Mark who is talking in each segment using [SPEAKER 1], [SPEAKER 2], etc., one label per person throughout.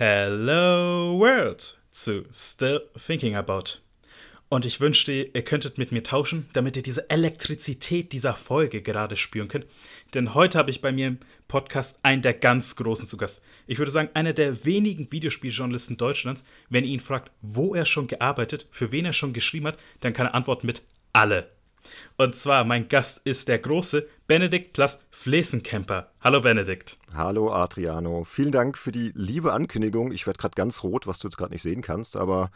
[SPEAKER 1] Hello World zu Still Thinking About. Und ich wünschte, ihr könntet mit mir tauschen, damit ihr diese Elektrizität dieser Folge gerade spüren könnt. Denn heute habe ich bei mir im Podcast einen der ganz Großen zu Gast. Ich würde sagen, einer der wenigen Videospieljournalisten Deutschlands. Wenn ihr ihn fragt, wo er schon gearbeitet, für wen er schon geschrieben hat, dann kann er antworten mit alle. Und zwar, mein Gast ist der große Benedikt Plus Flesenkemper. Hallo Benedikt.
[SPEAKER 2] Hallo Adriano. Vielen Dank für die liebe Ankündigung. Ich werde gerade ganz rot, was du jetzt gerade nicht sehen kannst, aber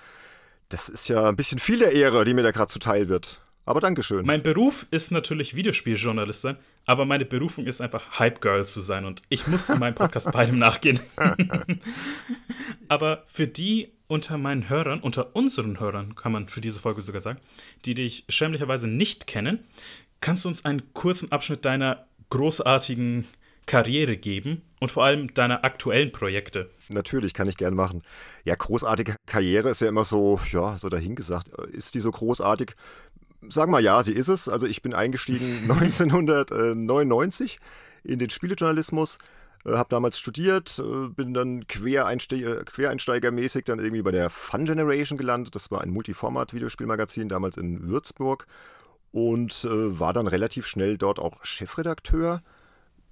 [SPEAKER 2] das ist ja ein bisschen viel der Ehre, die mir da gerade zuteil wird. Aber Dankeschön.
[SPEAKER 1] Mein Beruf ist natürlich Videospieljournalist sein, aber meine Berufung ist einfach Hype Girl zu sein und ich muss in meinem Podcast beidem nachgehen. aber für die unter meinen Hörern, unter unseren Hörern, kann man für diese Folge sogar sagen, die dich schämlicherweise nicht kennen, kannst du uns einen kurzen Abschnitt deiner großartigen Karriere geben und vor allem deiner aktuellen Projekte.
[SPEAKER 2] Natürlich, kann ich gern machen. Ja, großartige Karriere ist ja immer so, ja, so dahingesagt. Ist die so großartig? Sagen wir ja, sie ist es. Also ich bin eingestiegen 1999 in den Spielejournalismus, habe damals studiert, äh, bin dann Quereinste Quereinsteigermäßig dann irgendwie bei der Fun Generation gelandet. Das war ein Multiformat-Videospielmagazin damals in Würzburg und äh, war dann relativ schnell dort auch Chefredakteur.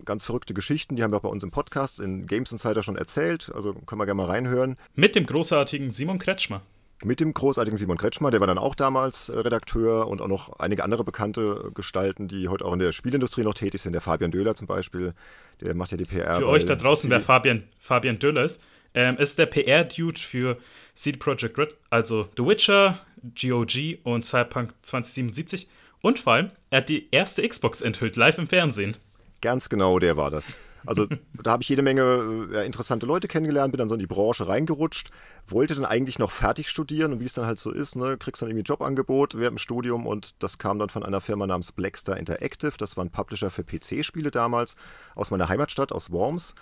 [SPEAKER 2] Ganz verrückte Geschichten, die haben wir auch bei uns im Podcast in Games Insider schon erzählt, also können wir gerne mal reinhören.
[SPEAKER 1] Mit dem großartigen Simon Kretschmer
[SPEAKER 2] mit dem großartigen Simon Kretschmer, der war dann auch damals äh, Redakteur und auch noch einige andere bekannte Gestalten, die heute auch in der Spielindustrie noch tätig sind. Der Fabian Döhler zum Beispiel, der macht ja die PR.
[SPEAKER 1] Für euch da draußen, wer Fabian, Fabian Döhler ist, ähm, ist der PR-Dude für CD Projekt Red, also The Witcher, GOG und Cyberpunk 2077. Und vor allem, er hat die erste Xbox enthüllt, live im Fernsehen.
[SPEAKER 2] Ganz genau, der war das. Also da habe ich jede Menge äh, interessante Leute kennengelernt, bin dann so in die Branche reingerutscht, wollte dann eigentlich noch fertig studieren und wie es dann halt so ist, ne, kriegst dann irgendwie ein Jobangebot während dem Studium und das kam dann von einer Firma namens Blackstar Interactive, das war ein Publisher für PC-Spiele damals aus meiner Heimatstadt, aus Worms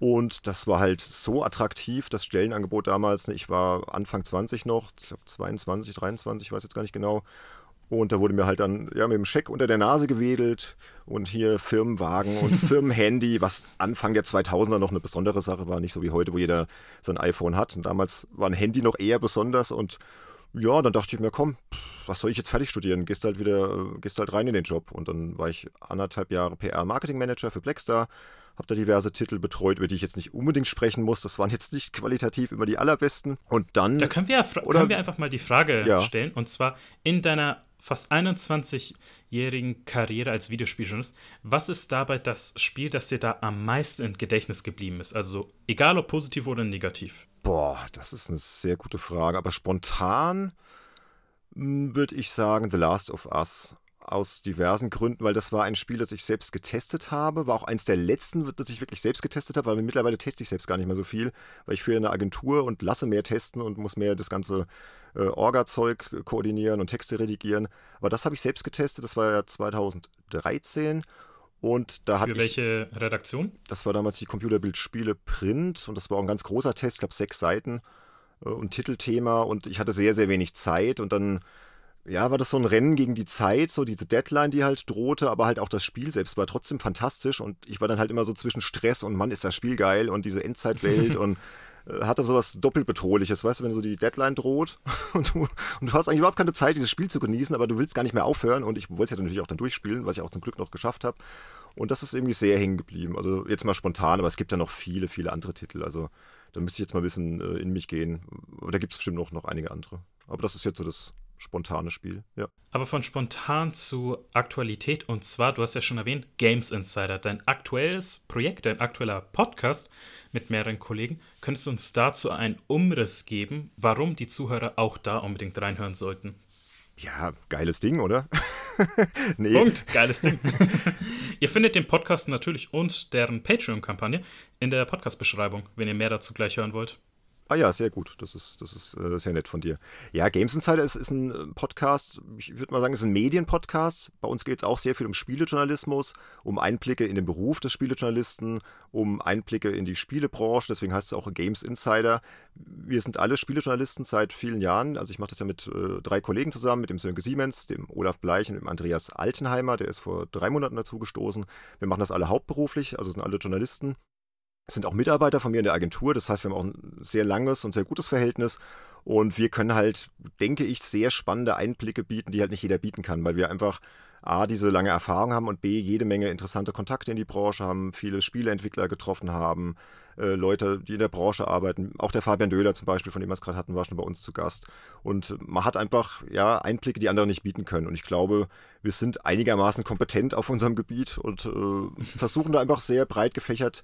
[SPEAKER 2] und das war halt so attraktiv, das Stellenangebot damals. Ne, ich war Anfang 20 noch, ich glaube 22, 23, ich weiß jetzt gar nicht genau. Und da wurde mir halt dann ja, mit dem Scheck unter der Nase gewedelt und hier Firmenwagen und Firmenhandy, was Anfang der 2000er noch eine besondere Sache war, nicht so wie heute, wo jeder sein iPhone hat. Und damals war ein Handy noch eher besonders und ja, dann dachte ich mir, komm, was soll ich jetzt fertig studieren? Gehst halt wieder, gehst halt rein in den Job. Und dann war ich anderthalb Jahre PR-Marketing-Manager für Blackstar, habe da diverse Titel betreut, über die ich jetzt nicht unbedingt sprechen muss. Das waren jetzt nicht qualitativ immer die allerbesten. Und dann.
[SPEAKER 1] Da können wir, oder, können wir einfach mal die Frage ja. stellen. Und zwar in deiner fast 21-jährigen Karriere als Videospieljournalist, was ist dabei das Spiel, das dir da am meisten im Gedächtnis geblieben ist? Also egal ob positiv oder negativ.
[SPEAKER 2] Boah, das ist eine sehr gute Frage. Aber spontan hm, würde ich sagen The Last of Us aus diversen Gründen, weil das war ein Spiel, das ich selbst getestet habe. War auch eins der letzten, das ich wirklich selbst getestet habe, weil mittlerweile teste ich selbst gar nicht mehr so viel, weil ich führe eine Agentur und lasse mehr testen und muss mehr das ganze äh, Orga-Zeug koordinieren und Texte redigieren. Aber das habe ich selbst getestet, das war ja 2013. Und da hatte
[SPEAKER 1] Für welche ich, Redaktion?
[SPEAKER 2] Das war damals die Computerbildspiele Print und das war auch ein ganz großer Test, ich glaube sechs Seiten äh, und Titelthema und ich hatte sehr, sehr wenig Zeit und dann ja, war das so ein Rennen gegen die Zeit, so diese Deadline, die halt drohte, aber halt auch das Spiel selbst war trotzdem fantastisch und ich war dann halt immer so zwischen Stress und Mann, ist das Spiel geil und diese Endzeitwelt und äh, hatte sowas doppelt bedrohliches, weißt du, wenn so die Deadline droht und du, und du hast eigentlich überhaupt keine Zeit, dieses Spiel zu genießen, aber du willst gar nicht mehr aufhören und ich wollte es ja natürlich auch dann durchspielen, was ich auch zum Glück noch geschafft habe und das ist irgendwie sehr hängen geblieben, also jetzt mal spontan, aber es gibt ja noch viele, viele andere Titel, also da müsste ich jetzt mal ein bisschen äh, in mich gehen, aber da gibt es bestimmt noch, noch einige andere, aber das ist jetzt so das spontanes Spiel, ja.
[SPEAKER 1] Aber von spontan zu Aktualität und zwar, du hast ja schon erwähnt, Games Insider, dein aktuelles Projekt, dein aktueller Podcast mit mehreren Kollegen. Könntest du uns dazu einen Umriss geben, warum die Zuhörer auch da unbedingt reinhören sollten?
[SPEAKER 2] Ja, geiles Ding, oder?
[SPEAKER 1] nee. Punkt, geiles Ding. ihr findet den Podcast natürlich und deren Patreon-Kampagne in der Podcast-Beschreibung, wenn ihr mehr dazu gleich hören wollt.
[SPEAKER 2] Ah ja, sehr gut. Das ist, das ist äh, sehr nett von dir. Ja, Games Insider ist, ist ein äh, Podcast, ich würde mal sagen, es ist ein Medienpodcast. Bei uns geht es auch sehr viel um Spielejournalismus, um Einblicke in den Beruf des Spielejournalisten, um Einblicke in die Spielebranche. Deswegen heißt es auch Games Insider. Wir sind alle Spielejournalisten seit vielen Jahren. Also ich mache das ja mit äh, drei Kollegen zusammen, mit dem Sönke Siemens, dem Olaf Bleich und dem Andreas Altenheimer. Der ist vor drei Monaten dazu gestoßen. Wir machen das alle hauptberuflich, also sind alle Journalisten. Sind auch Mitarbeiter von mir in der Agentur. Das heißt, wir haben auch ein sehr langes und sehr gutes Verhältnis. Und wir können halt, denke ich, sehr spannende Einblicke bieten, die halt nicht jeder bieten kann, weil wir einfach A, diese lange Erfahrung haben und B, jede Menge interessante Kontakte in die Branche haben, viele Spieleentwickler getroffen haben, äh, Leute, die in der Branche arbeiten. Auch der Fabian Döhler zum Beispiel, von dem wir es gerade hatten, war schon bei uns zu Gast. Und man hat einfach ja, Einblicke, die andere nicht bieten können. Und ich glaube, wir sind einigermaßen kompetent auf unserem Gebiet und äh, versuchen da einfach sehr breit gefächert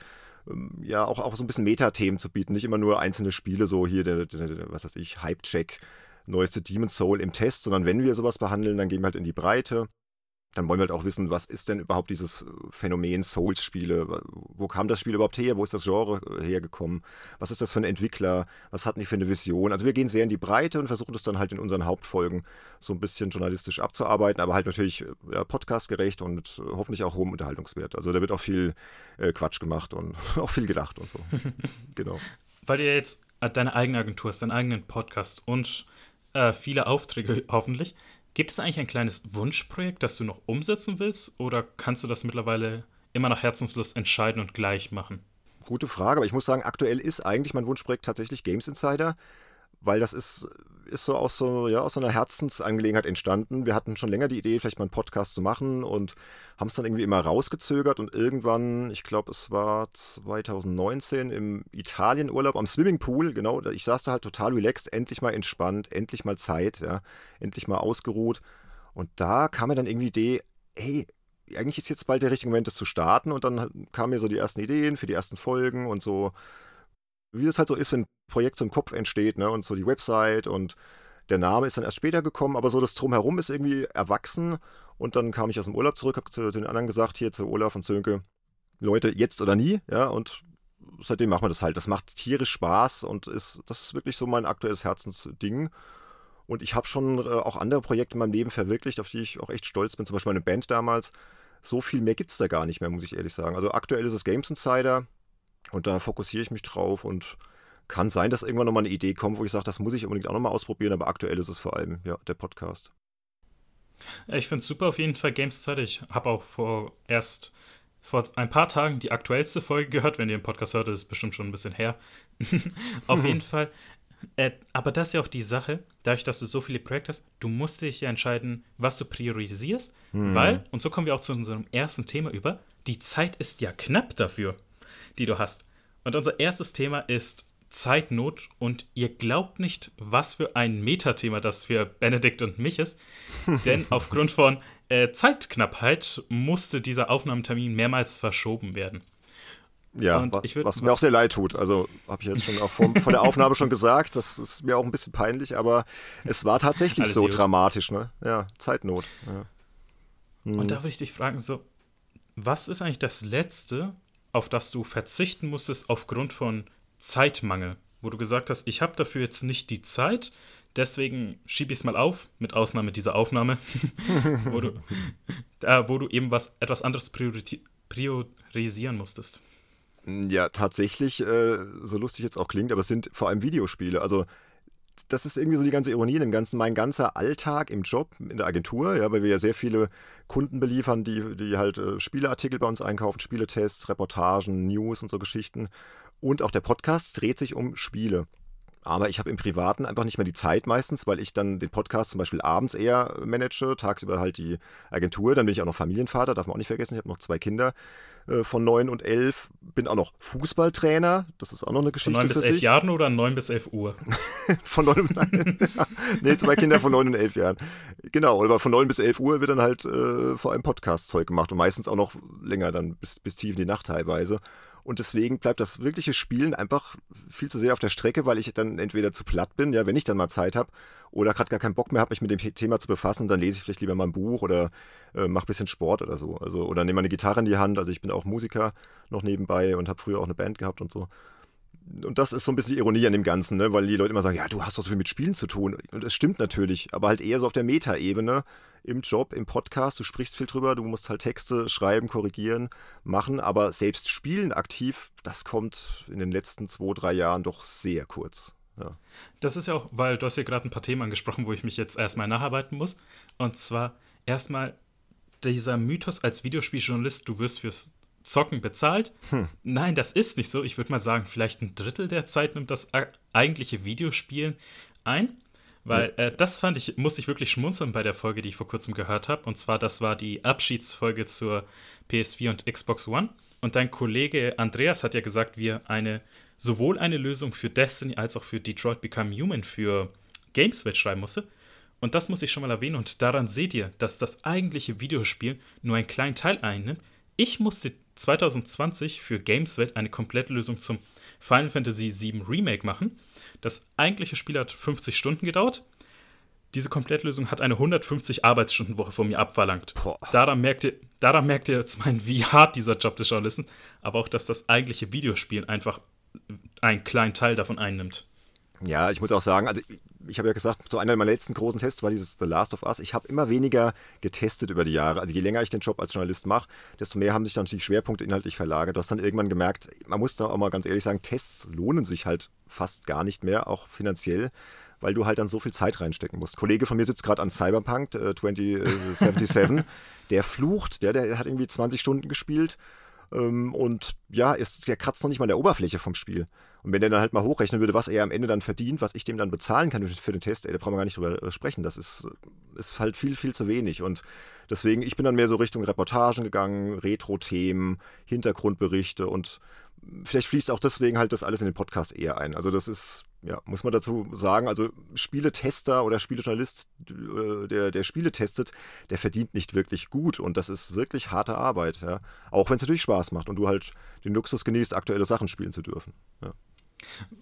[SPEAKER 2] ja auch, auch so ein bisschen Metathemen zu bieten, nicht immer nur einzelne Spiele, so hier der, der, der was weiß ich, Hype-Check, neueste Demon's Soul im Test, sondern wenn wir sowas behandeln, dann gehen wir halt in die Breite dann wollen wir halt auch wissen, was ist denn überhaupt dieses äh, Phänomen Souls-Spiele? Wo kam das Spiel überhaupt her? Wo ist das Genre äh, hergekommen? Was ist das für ein Entwickler? Was hatten die für eine Vision? Also wir gehen sehr in die Breite und versuchen das dann halt in unseren Hauptfolgen so ein bisschen journalistisch abzuarbeiten, aber halt natürlich äh, ja, podcastgerecht und hoffentlich auch hohem Unterhaltungswert. Also da wird auch viel äh, Quatsch gemacht und auch viel gedacht und so. genau.
[SPEAKER 1] Weil ihr jetzt deine eigene Agentur hast, deinen eigenen Podcast und äh, viele Aufträge hoffentlich. Gibt es eigentlich ein kleines Wunschprojekt, das du noch umsetzen willst, oder kannst du das mittlerweile immer nach Herzenslust entscheiden und gleich machen?
[SPEAKER 2] Gute Frage, aber ich muss sagen, aktuell ist eigentlich mein Wunschprojekt tatsächlich Games Insider, weil das ist ist so aus so, ja, aus so einer Herzensangelegenheit entstanden. Wir hatten schon länger die Idee, vielleicht mal einen Podcast zu machen und haben es dann irgendwie immer rausgezögert und irgendwann, ich glaube, es war 2019 im Italienurlaub am Swimmingpool, genau, ich saß da halt total relaxed, endlich mal entspannt, endlich mal Zeit, ja, endlich mal ausgeruht. Und da kam mir dann irgendwie die Idee, hey, eigentlich ist jetzt bald der richtige Moment, das zu starten. Und dann kamen mir so die ersten Ideen für die ersten Folgen und so wie es halt so ist, wenn ein Projekt so im Kopf entsteht, ne, und so die Website und der Name ist dann erst später gekommen, aber so das Drumherum ist irgendwie erwachsen. Und dann kam ich aus dem Urlaub zurück, habe zu den anderen gesagt, hier zu Olaf und Zönke, Leute, jetzt oder nie, ja, und seitdem machen wir das halt. Das macht tierisch Spaß und ist, das ist wirklich so mein aktuelles Herzensding. Und ich habe schon äh, auch andere Projekte in meinem Leben verwirklicht, auf die ich auch echt stolz bin. Zum Beispiel meine Band damals. So viel mehr gibt es da gar nicht mehr, muss ich ehrlich sagen. Also aktuell ist es Games Insider. Und da fokussiere ich mich drauf und kann sein, dass irgendwann nochmal eine Idee kommt, wo ich sage, das muss ich unbedingt auch nochmal ausprobieren, aber aktuell ist es vor allem ja, der Podcast.
[SPEAKER 1] Ich finde es super auf jeden Fall Games Zeit. Ich habe auch vor erst vor ein paar Tagen die aktuellste Folge gehört. Wenn ihr den Podcast hört, ist es bestimmt schon ein bisschen her. auf jeden Fall. Äh, aber das ist ja auch die Sache, dadurch, dass du so viele Projekte hast, du musst dich ja entscheiden, was du priorisierst, hm. weil, und so kommen wir auch zu unserem ersten Thema über, die Zeit ist ja knapp dafür die du hast. Und unser erstes Thema ist Zeitnot und ihr glaubt nicht, was für ein Metathema das für Benedikt und mich ist. Denn aufgrund von äh, Zeitknappheit musste dieser Aufnahmetermin mehrmals verschoben werden.
[SPEAKER 2] Ja, würd, was mir auch sehr leid tut. Also habe ich jetzt schon auch vor, vor der Aufnahme schon gesagt. Das ist mir auch ein bisschen peinlich, aber es war tatsächlich so gut. dramatisch. Ne? Ja, Zeitnot. Ja.
[SPEAKER 1] Hm. Und da würde ich dich fragen, so, was ist eigentlich das Letzte, auf das du verzichten musstest aufgrund von Zeitmangel, wo du gesagt hast, ich habe dafür jetzt nicht die Zeit, deswegen schiebe ich es mal auf, mit Ausnahme dieser Aufnahme, wo, du, äh, wo du eben was etwas anderes priorisieren musstest.
[SPEAKER 2] Ja, tatsächlich, äh, so lustig jetzt auch klingt, aber es sind vor allem Videospiele. Also das ist irgendwie so die ganze Ironie in dem Ganzen. Mein ganzer Alltag im Job, in der Agentur, ja, weil wir ja sehr viele Kunden beliefern, die, die halt äh, Spieleartikel bei uns einkaufen, Spieletests, Reportagen, News und so Geschichten. Und auch der Podcast dreht sich um Spiele. Aber ich habe im Privaten einfach nicht mehr die Zeit meistens, weil ich dann den Podcast zum Beispiel abends eher manage, tagsüber halt die Agentur. Dann bin ich auch noch Familienvater, darf man auch nicht vergessen. Ich habe noch zwei Kinder äh, von neun und elf. Bin auch noch Fußballtrainer. Das ist auch noch eine Geschichte
[SPEAKER 1] von neun bis elf Jahren oder neun bis elf Uhr?
[SPEAKER 2] von neun nein, nee, zwei Kinder von neun und elf Jahren. Genau, aber von neun bis elf Uhr wird dann halt äh, vor allem Podcast-Zeug gemacht und meistens auch noch länger, dann bis, bis tief in die Nacht teilweise. Und deswegen bleibt das wirkliche Spielen einfach viel zu sehr auf der Strecke, weil ich dann entweder zu platt bin, ja, wenn ich dann mal Zeit habe, oder gerade gar keinen Bock mehr habe, mich mit dem Thema zu befassen, dann lese ich vielleicht lieber mal ein Buch oder äh, mache ein bisschen Sport oder so. Also, oder nehme eine Gitarre in die Hand. Also ich bin auch Musiker noch nebenbei und habe früher auch eine Band gehabt und so und das ist so ein bisschen die Ironie an dem Ganzen, ne? weil die Leute immer sagen, ja, du hast doch so viel mit Spielen zu tun. Und es stimmt natürlich, aber halt eher so auf der Meta-Ebene im Job, im Podcast. Du sprichst viel drüber, du musst halt Texte schreiben, korrigieren, machen, aber selbst Spielen aktiv, das kommt in den letzten zwei, drei Jahren doch sehr kurz. Ja.
[SPEAKER 1] Das ist ja auch, weil du hast ja gerade ein paar Themen angesprochen, wo ich mich jetzt erstmal nacharbeiten muss. Und zwar erstmal dieser Mythos als Videospieljournalist, du wirst fürs Zocken bezahlt. Hm. Nein, das ist nicht so. Ich würde mal sagen, vielleicht ein Drittel der Zeit nimmt das eigentliche Videospielen ein. Weil äh, das fand ich, musste ich wirklich schmunzeln bei der Folge, die ich vor kurzem gehört habe. Und zwar, das war die Abschiedsfolge zur PS4 und Xbox One. Und dein Kollege Andreas hat ja gesagt, wir eine sowohl eine Lösung für Destiny als auch für Detroit Become Human für GameSwitch schreiben musste. Und das muss ich schon mal erwähnen. Und daran seht ihr, dass das eigentliche Videospiel nur einen kleinen Teil einnimmt. Ich musste 2020 für GameSwitch eine Komplettlösung zum Final Fantasy VII Remake machen. Das eigentliche Spiel hat 50 Stunden gedauert. Diese Komplettlösung hat eine 150 Arbeitsstundenwoche von mir abverlangt. Daran merkt, ihr, daran merkt ihr jetzt mal, wie hart dieser Job des Journalisten, aber auch, dass das eigentliche Videospiel einfach einen kleinen Teil davon einnimmt.
[SPEAKER 2] Ja, ich muss auch sagen, also ich habe ja gesagt, so einer meiner letzten großen Tests war dieses The Last of Us. Ich habe immer weniger getestet über die Jahre. Also je länger ich den Job als Journalist mache, desto mehr haben sich dann natürlich Schwerpunkte inhaltlich verlagert. Du hast dann irgendwann gemerkt, man muss da auch mal ganz ehrlich sagen, Tests lohnen sich halt fast gar nicht mehr, auch finanziell, weil du halt dann so viel Zeit reinstecken musst. Ein Kollege von mir sitzt gerade an Cyberpunk äh, 2077, der flucht, der, der hat irgendwie 20 Stunden gespielt und ja, ist, der kratzt noch nicht mal der Oberfläche vom Spiel. Und wenn der dann halt mal hochrechnen würde, was er am Ende dann verdient, was ich dem dann bezahlen kann für den Test, ey, da brauchen wir gar nicht drüber äh, sprechen. Das ist, ist halt viel, viel zu wenig. Und deswegen, ich bin dann mehr so Richtung Reportagen gegangen, Retro-Themen, Hintergrundberichte und vielleicht fließt auch deswegen halt das alles in den Podcast eher ein. Also das ist, ja, muss man dazu sagen, also Spieletester oder Spielejournalist, äh, der, der Spiele testet, der verdient nicht wirklich gut und das ist wirklich harte Arbeit, ja. Auch wenn es natürlich Spaß macht und du halt den Luxus genießt, aktuelle Sachen spielen zu dürfen. Ja.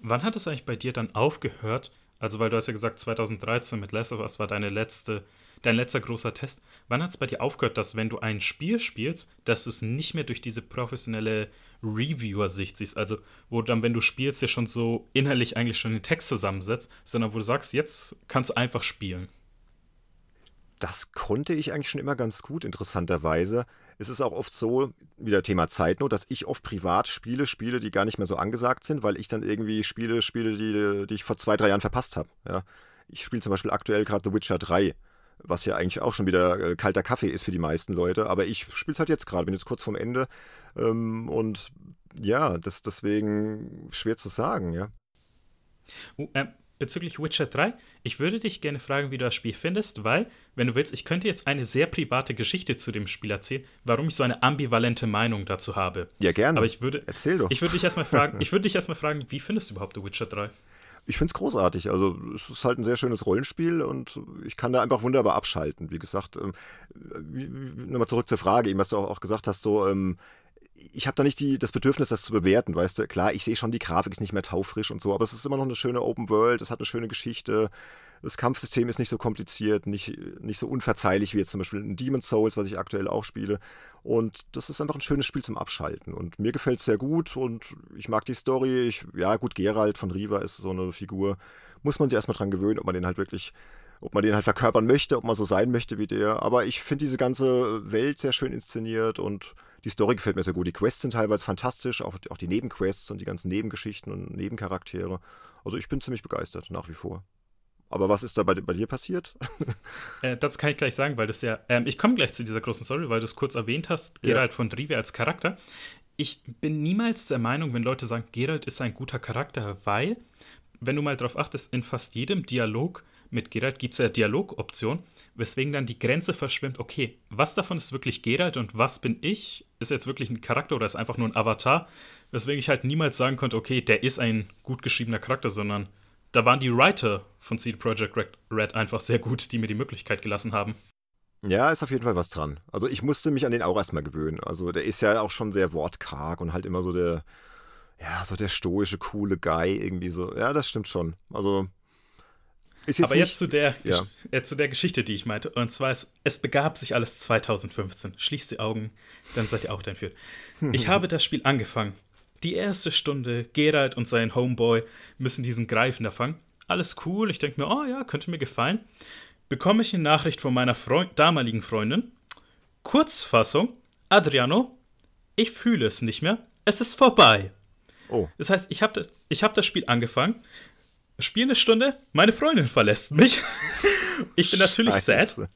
[SPEAKER 1] Wann hat es eigentlich bei dir dann aufgehört? Also, weil du hast ja gesagt, 2013 mit Last of Us war deine letzte, dein letzter großer Test. Wann hat es bei dir aufgehört, dass wenn du ein Spiel spielst, dass du es nicht mehr durch diese professionelle Reviewer-Sicht siehst? Also, wo dann, wenn du spielst, ja schon so innerlich eigentlich schon den Text zusammensetzt, sondern wo du sagst, jetzt kannst du einfach spielen.
[SPEAKER 2] Das konnte ich eigentlich schon immer ganz gut, interessanterweise. Es ist auch oft so, wieder Thema Zeitnot, dass ich oft privat Spiele spiele, die gar nicht mehr so angesagt sind, weil ich dann irgendwie Spiele spiele, die, die ich vor zwei, drei Jahren verpasst habe. Ja. Ich spiele zum Beispiel aktuell gerade The Witcher 3, was ja eigentlich auch schon wieder äh, kalter Kaffee ist für die meisten Leute, aber ich spiele es halt jetzt gerade, bin jetzt kurz vorm Ende ähm, und ja, das deswegen schwer zu sagen, ja.
[SPEAKER 1] Uh, äh, bezüglich Witcher 3, ich würde dich gerne fragen, wie du das Spiel findest, weil, wenn du willst, ich könnte jetzt eine sehr private Geschichte zu dem Spiel erzählen, warum ich so eine ambivalente Meinung dazu habe.
[SPEAKER 2] Ja, gerne.
[SPEAKER 1] Aber ich würde,
[SPEAKER 2] Erzähl doch.
[SPEAKER 1] Ich würde dich erstmal fragen, ich würde dich erstmal fragen, wie findest du überhaupt The Witcher 3?
[SPEAKER 2] Ich finde es großartig. Also es ist halt ein sehr schönes Rollenspiel und ich kann da einfach wunderbar abschalten. Wie gesagt, ähm, nochmal zurück zur Frage, eben was du auch, auch gesagt hast, so ähm, ich habe da nicht die, das Bedürfnis, das zu bewerten, weißt du. Klar, ich sehe schon, die Grafik ist nicht mehr taufrisch und so, aber es ist immer noch eine schöne Open World, es hat eine schöne Geschichte. Das Kampfsystem ist nicht so kompliziert, nicht, nicht so unverzeihlich wie jetzt zum Beispiel in Demon's Souls, was ich aktuell auch spiele. Und das ist einfach ein schönes Spiel zum Abschalten. Und mir gefällt es sehr gut und ich mag die Story. Ich, ja, gut, Geralt von Riva ist so eine Figur. Muss man sich erstmal dran gewöhnen, ob man den halt wirklich ob man den halt verkörpern möchte, ob man so sein möchte wie der. Aber ich finde diese ganze Welt sehr schön inszeniert und die Story gefällt mir sehr gut. Die Quests sind teilweise fantastisch, auch, auch die Nebenquests und die ganzen Nebengeschichten und Nebencharaktere. Also ich bin ziemlich begeistert, nach wie vor. Aber was ist da bei, bei dir passiert?
[SPEAKER 1] äh, das kann ich gleich sagen, weil du es ja. Ähm, ich komme gleich zu dieser großen Story, weil du es kurz erwähnt hast, Geralt ja. von Drive als Charakter. Ich bin niemals der Meinung, wenn Leute sagen, Geralt ist ein guter Charakter, weil, wenn du mal darauf achtest, in fast jedem Dialog mit Geralt gibt es ja Dialogoption, weswegen dann die Grenze verschwimmt, okay, was davon ist wirklich Geralt und was bin ich? Ist jetzt wirklich ein Charakter oder ist einfach nur ein Avatar? Weswegen ich halt niemals sagen konnte, okay, der ist ein gut geschriebener Charakter, sondern da waren die Writer von CD Projekt Red einfach sehr gut, die mir die Möglichkeit gelassen haben.
[SPEAKER 2] Ja, ist auf jeden Fall was dran. Also ich musste mich an den auch erstmal gewöhnen. Also der ist ja auch schon sehr wortkarg und halt immer so der, ja, so der stoische, coole Guy irgendwie so. Ja, das stimmt schon. Also
[SPEAKER 1] Aber jetzt zu, der, ja. äh, zu der Geschichte, die ich meinte. Und zwar, es, es begab sich alles 2015. Schließt die Augen, dann seid ihr auch dein Führt. Ich habe das Spiel angefangen. Die erste Stunde, Geralt und sein Homeboy müssen diesen Greifen fangen. Alles cool, ich denke mir, oh ja, könnte mir gefallen. Bekomme ich eine Nachricht von meiner Freund damaligen Freundin. Kurzfassung, Adriano, ich fühle es nicht mehr, es ist vorbei. Oh. Das heißt, ich habe ich hab das Spiel angefangen, spiele eine Stunde, meine Freundin verlässt mich. ich bin natürlich Scheiße. sad.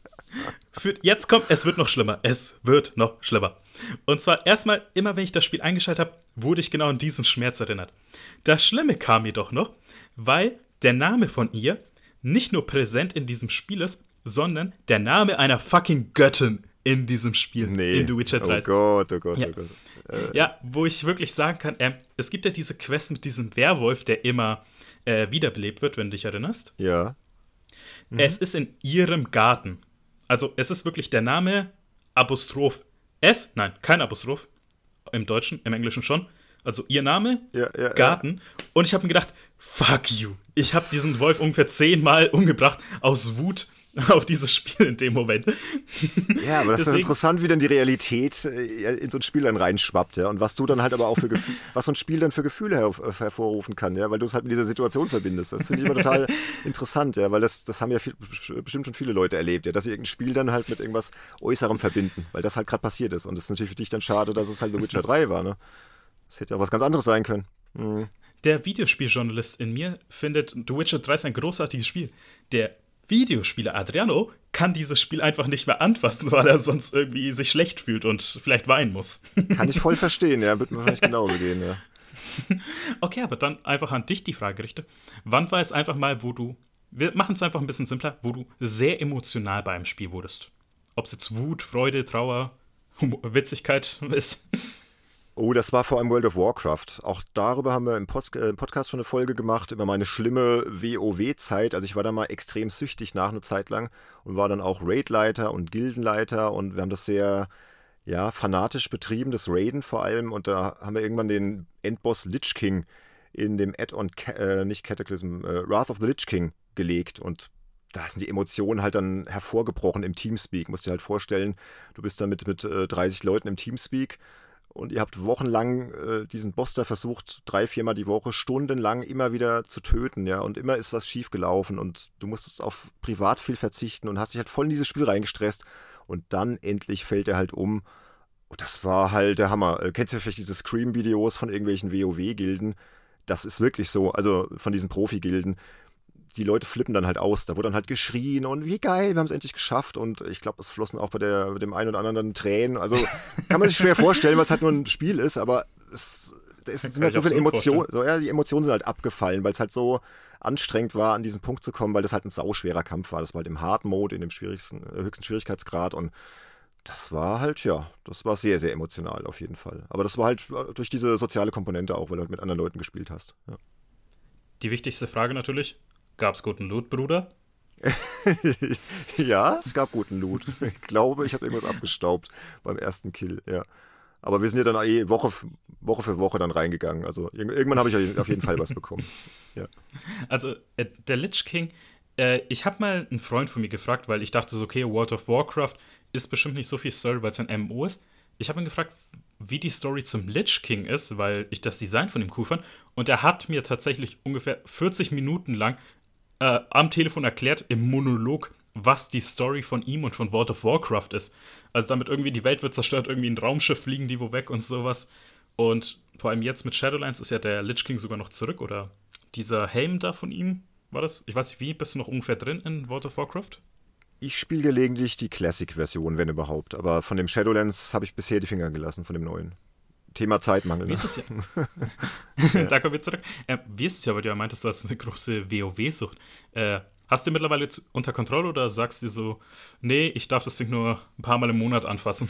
[SPEAKER 1] Für, jetzt kommt, es wird noch schlimmer. Es wird noch schlimmer. Und zwar erstmal, immer wenn ich das Spiel eingeschaltet habe, wurde ich genau an diesen Schmerz erinnert. Das Schlimme kam mir doch noch, weil der Name von ihr nicht nur präsent in diesem Spiel ist, sondern der Name einer fucking Göttin in diesem Spiel,
[SPEAKER 2] Nee.
[SPEAKER 1] in The Witcher 3.
[SPEAKER 2] Oh Gott, oh Gott,
[SPEAKER 1] Ja.
[SPEAKER 2] oh Gott. Äh,
[SPEAKER 1] Ja, wo ich wirklich sagen kann, ähm, es gibt ja diese Quest mit diesem Werwolf, der immer äh, wiederbelebt wird, wenn du dich erinnerst.
[SPEAKER 2] ja. Mhm.
[SPEAKER 1] Es ist in ihrem Garten. Also es ist wirklich der Name Apostroph S, nein, kein Apostroph, im Deutschen, im Englischen schon. Also ihr Name,
[SPEAKER 2] Ja, ja, ja.
[SPEAKER 1] Garten. Und ich habe mir gedacht, fuck you. Ich habe diesen Wolf ungefähr zehnmal umgebracht aus Wut auf dieses Spiel in dem Moment.
[SPEAKER 2] Ja, aber das ist
[SPEAKER 1] Deswegen-
[SPEAKER 2] interessant, wie dann die Realität äh, in so ein Spiel dann reinschwappt, ja. Und was du dann halt aber auch für Gefühle, was so ein Spiel dann für Gefühle her hervorrufen kann, ja, weil du es halt mit dieser Situation verbindest. Das finde ich immer total interessant, ja, weil das, das haben ja viel, bestimmt schon viele Leute erlebt, ja, dass sie irgendein Spiel dann halt mit irgendwas Äußerem verbinden, weil das halt gerade passiert ist. Und es ist natürlich für dich dann schade, dass es halt The Witcher 3 war, ne? Das hätte ja auch was ganz anderes sein können. Mhm.
[SPEAKER 1] Der Videospieljournalist in mir findet The Witcher 3 ist ein großartiges Spiel. Der Videospieler Adriano kann dieses Spiel einfach nicht mehr anfassen, weil er sonst irgendwie sich schlecht fühlt und vielleicht weinen muss.
[SPEAKER 2] Kann ich voll verstehen, ja, wird mir wahrscheinlich genauso gehen, ja.
[SPEAKER 1] Okay, aber dann einfach an dich die Frage richte. Wann war es einfach mal, wo du, wir machen es einfach ein bisschen simpler, wo du sehr emotional bei einem Spiel wurdest? Ob es jetzt Wut, Freude, Trauer, Humor, Witzigkeit ist.
[SPEAKER 2] Oh, das war vor allem World of Warcraft. Auch darüber haben wir im, Post äh, Podcast schon eine Folge gemacht, über meine schlimme WoW-Zeit. Also ich war da mal extrem süchtig nach einer Zeit lang und war dann auch Raidleiter und Gildenleiter und wir haben das sehr, ja, fanatisch betrieben, das Raiden vor allem. Und da haben wir irgendwann den Endboss Lich King in dem Add-on, äh, nicht Cataclysm, äh, Wrath of the Lich King gelegt und da sind die Emotionen halt dann hervorgebrochen im Teamspeak. Musst dir halt vorstellen, du bist da mit, mit äh, 30 Leuten im Teamspeak und ihr habt wochenlang äh, diesen Boss da versucht, drei, viermal die Woche, stundenlang immer wieder zu töten, ja, und immer ist was schiefgelaufen und du musstest auf privat viel verzichten und hast dich halt voll in dieses Spiel reingestresst und dann endlich fällt er halt um. Und das war halt der Hammer. Äh, kennst du vielleicht diese Scream-Videos von irgendwelchen WoW-Gilden? Das ist wirklich so, also von diesen Profi-Gilden die Leute flippen dann halt aus. Da wurde dann halt geschrien und wie geil, wir haben es endlich geschafft. Und ich glaube, es flossen auch bei, der, bei dem einen oder anderen dann Tränen. Also kann man sich schwer vorstellen, weil es halt nur ein Spiel ist, aber es, es sind halt so viele Emotionen. So, ja, die Emotionen sind halt abgefallen, weil es halt so anstrengend war, an diesen Punkt zu kommen, weil das halt ein sauschwerer Kampf war. Das war halt im Hard Mode, in dem schwierigsten, äh, höchsten Schwierigkeitsgrad und das war halt, ja, das war sehr, sehr emotional auf jeden Fall. Aber das war halt durch diese soziale Komponente auch, weil du halt mit anderen Leuten gespielt hast. Ja.
[SPEAKER 1] Die wichtigste Frage natürlich: Gab es guten Loot, Bruder?
[SPEAKER 2] ja, es gab guten Loot. Ich glaube, ich habe irgendwas abgestaubt beim ersten Kill, ja. Aber wir sind ja dann eh Woche, Woche für Woche dann reingegangen. Also irg- irgendwann habe ich auf jeden Fall was bekommen. Ja.
[SPEAKER 1] Also, äh, der Lich King, äh, ich habe mal einen Freund von mir gefragt, weil ich dachte so, okay, World of Warcraft ist bestimmt nicht so viel Story, weil es ein MMO ist. Ich habe ihn gefragt, wie die Story zum Lich King ist, weil ich das Design von ihm cool fand. Und er hat mir tatsächlich ungefähr 40 Minuten lang äh, am Telefon erklärt, im Monolog, was die Story von ihm und von World of Warcraft ist. Also damit irgendwie die Welt wird zerstört, irgendwie ein Raumschiff fliegen die wo weg und sowas. Und vor allem jetzt mit Shadowlands ist ja der Lich King sogar noch zurück, oder dieser Helm da von ihm, war das? Ich weiß nicht, wie, bist du noch ungefähr drin in World of Warcraft?
[SPEAKER 2] Ich spiele gelegentlich die Classic-Version, wenn überhaupt. Aber von dem Shadowlands habe ich bisher die Finger gelassen, von dem neuen. Thema Zeitmangel.
[SPEAKER 1] Wie
[SPEAKER 2] Ne?
[SPEAKER 1] ist es ja? da kommen wir zurück. Äh, wie ist es ja, weil du ja meintest, du hast eine große WoW-Sucht. Äh, hast du mittlerweile unter Kontrolle oder sagst du so, nee, ich darf das Ding nur ein paar Mal im Monat anfassen?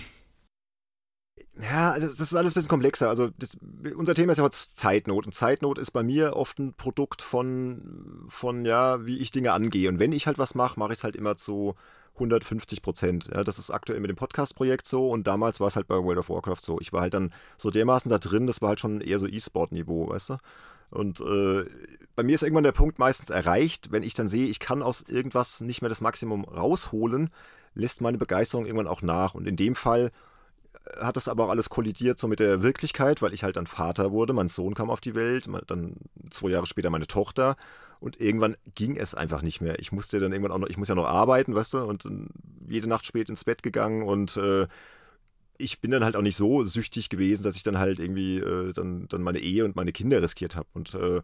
[SPEAKER 2] Ja, das, das ist alles ein bisschen komplexer. Also das, unser Thema ist ja heute Zeitnot. Und Zeitnot ist bei mir oft ein Produkt von, von, ja, wie ich Dinge angehe. Und wenn ich halt was mache, mache ich es halt immer zu 150 Prozent. Ja, das ist aktuell mit dem Podcast-Projekt so und damals war es halt bei World of Warcraft so. Ich war halt dann so dermaßen da drin, das war halt schon eher so E-Sport-Niveau, weißt du? Und äh, bei mir ist irgendwann der Punkt meistens erreicht, wenn ich dann sehe, ich kann aus irgendwas nicht mehr das Maximum rausholen, lässt meine Begeisterung irgendwann auch nach. Und in dem Fall hat das aber auch alles kollidiert so mit der Wirklichkeit, weil ich halt dann Vater wurde, mein Sohn kam auf die Welt, dann zwei Jahre später meine Tochter und irgendwann ging es einfach nicht mehr. Ich musste dann irgendwann auch noch, ich muss ja noch arbeiten, weißt du, und dann jede Nacht spät ins Bett gegangen und äh, ich bin dann halt auch nicht so süchtig gewesen, dass ich dann halt irgendwie äh, dann, dann meine Ehe und meine Kinder riskiert habe und äh,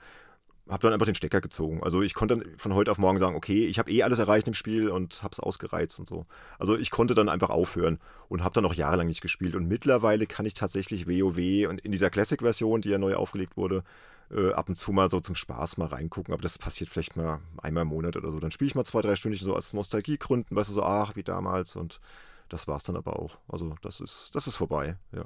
[SPEAKER 2] habe dann einfach den Stecker gezogen. Also ich konnte dann von heute auf morgen sagen, okay, ich habe eh alles erreicht im Spiel und habe es ausgereizt und so. Also ich konnte dann einfach aufhören und habe dann auch jahrelang nicht gespielt. Und mittlerweile kann ich tatsächlich WoW und in dieser Classic-Version, die ja neu aufgelegt wurde, äh, ab und zu mal so zum Spaß mal reingucken. Aber das passiert vielleicht mal einmal im Monat oder so. Dann spiele ich mal zwei, drei Stunden so als Nostalgiegründen, weißt du, so, ach, wie damals. Und das war es dann aber auch. Also das ist, das ist vorbei, ja.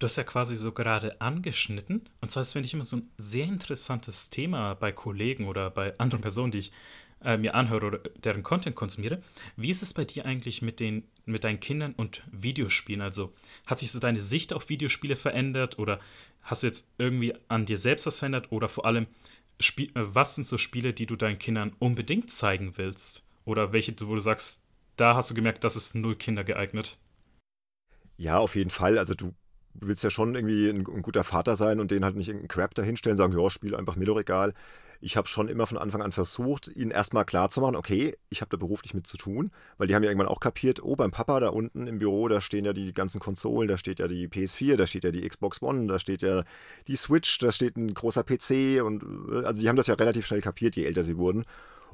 [SPEAKER 1] Du hast ja quasi so gerade angeschnitten. Und zwar ist, finde ich, immer so ein sehr interessantes Thema bei Kollegen oder bei anderen Personen, die ich äh, mir anhöre oder deren Content konsumiere. Wie ist es bei dir eigentlich mit, den, mit deinen Kindern und Videospielen? Also hat sich so deine Sicht auf Videospiele verändert oder hast du jetzt irgendwie an dir selbst was verändert oder vor allem, Spiel, äh, was sind so Spiele, die du deinen Kindern unbedingt zeigen willst? Oder welche, wo du sagst, da hast du gemerkt, das ist null Kinder geeignet?
[SPEAKER 2] Ja, auf jeden Fall. Also du du willst ja schon irgendwie ein, ein, guter Vater sein und den halt nicht irgendeinen Crap dahinstellen, sagen, ja, spiel einfach mir doch egal. Ich habe schon immer von Anfang an versucht, ihnen erstmal klarzumachen, okay, ich habe da beruflich mit zu tun, weil die haben ja irgendwann auch kapiert, oh, beim Papa da unten im Büro, da stehen ja die ganzen Konsolen, da steht ja die PS4, da steht ja die Xbox One, da steht ja die Switch, da steht ein großer PC und äh, also die haben das ja relativ schnell kapiert, je älter sie wurden.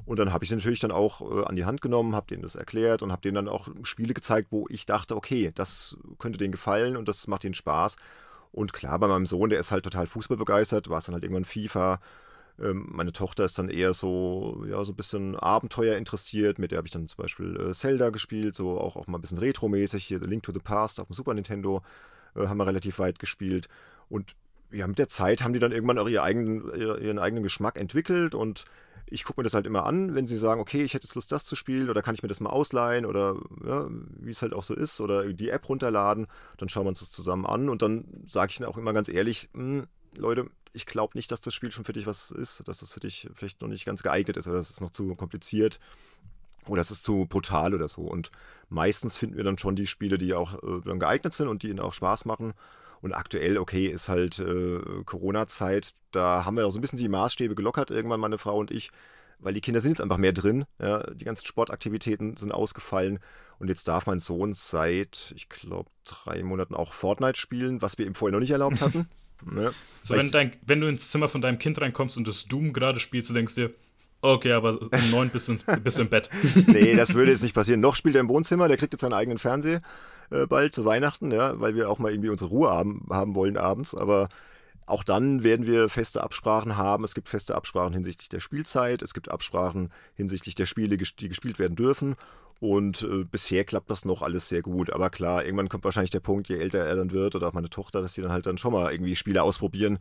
[SPEAKER 2] Und dann habe ich sie natürlich dann auch äh, an die Hand genommen, habe denen das erklärt und habe denen dann auch Spiele gezeigt, wo ich dachte, okay, das könnte denen gefallen und das macht ihnen Spaß. Und klar, bei meinem Sohn, der ist halt total Fußball begeistert, war es dann halt irgendwann FIFA. Ähm, meine Tochter ist dann eher so, ja, so ein bisschen Abenteuer interessiert. Mit der habe ich dann zum Beispiel äh, Zelda gespielt, so auch, auch mal ein bisschen retromäßig. Hier The Link to the Past auf dem Super Nintendo äh, haben wir relativ weit gespielt. Und ja, mit der Zeit haben die dann irgendwann auch ihren eigenen, ihren eigenen Geschmack entwickelt und ich gucke mir das halt immer an, wenn sie sagen, okay, ich hätte jetzt Lust, das zu spielen, oder kann ich mir das mal ausleihen, oder ja, wie es halt auch so ist, oder die App runterladen, dann schauen wir uns das zusammen an und dann sage ich ihnen auch immer ganz ehrlich, hm, Leute, ich glaube nicht, dass das Spiel schon für dich was ist, dass das für dich vielleicht noch nicht ganz geeignet ist, oder das ist noch zu kompliziert oder es ist zu brutal oder so. Und meistens finden wir dann schon die Spiele, die auch äh, dann geeignet sind und die ihnen auch Spaß machen. Und aktuell, okay, ist halt äh, Corona-Zeit. Da haben wir auch so ein bisschen die Maßstäbe gelockert, irgendwann meine Frau und ich, weil die Kinder sind jetzt einfach mehr drin. Ja, die ganzen Sportaktivitäten sind ausgefallen. Und jetzt darf mein Sohn seit, ich glaube, drei Monaten auch Fortnite spielen, was wir ihm vorher noch nicht erlaubt hatten.
[SPEAKER 1] ja. So, wenn, dein, wenn du ins Zimmer von deinem Kind reinkommst und das Doom gerade spielst, du denkst dir, Okay, aber um neun bist du, ins, bist du im Bett.
[SPEAKER 2] nee, das würde jetzt nicht passieren. Noch spielt er im Wohnzimmer, der kriegt jetzt seinen eigenen Fernseher äh, bald zu Weihnachten, ja, weil wir auch mal irgendwie unsere Ruhe haben, haben wollen abends. Aber auch dann werden wir feste Absprachen haben. Es gibt feste Absprachen hinsichtlich der Spielzeit, es gibt Absprachen hinsichtlich der Spiele, die gespielt werden dürfen. Und äh, bisher klappt das noch alles sehr gut. Aber klar, irgendwann kommt wahrscheinlich der Punkt, je älter er dann wird oder auch meine Tochter, dass sie dann halt dann schon mal irgendwie Spiele ausprobieren,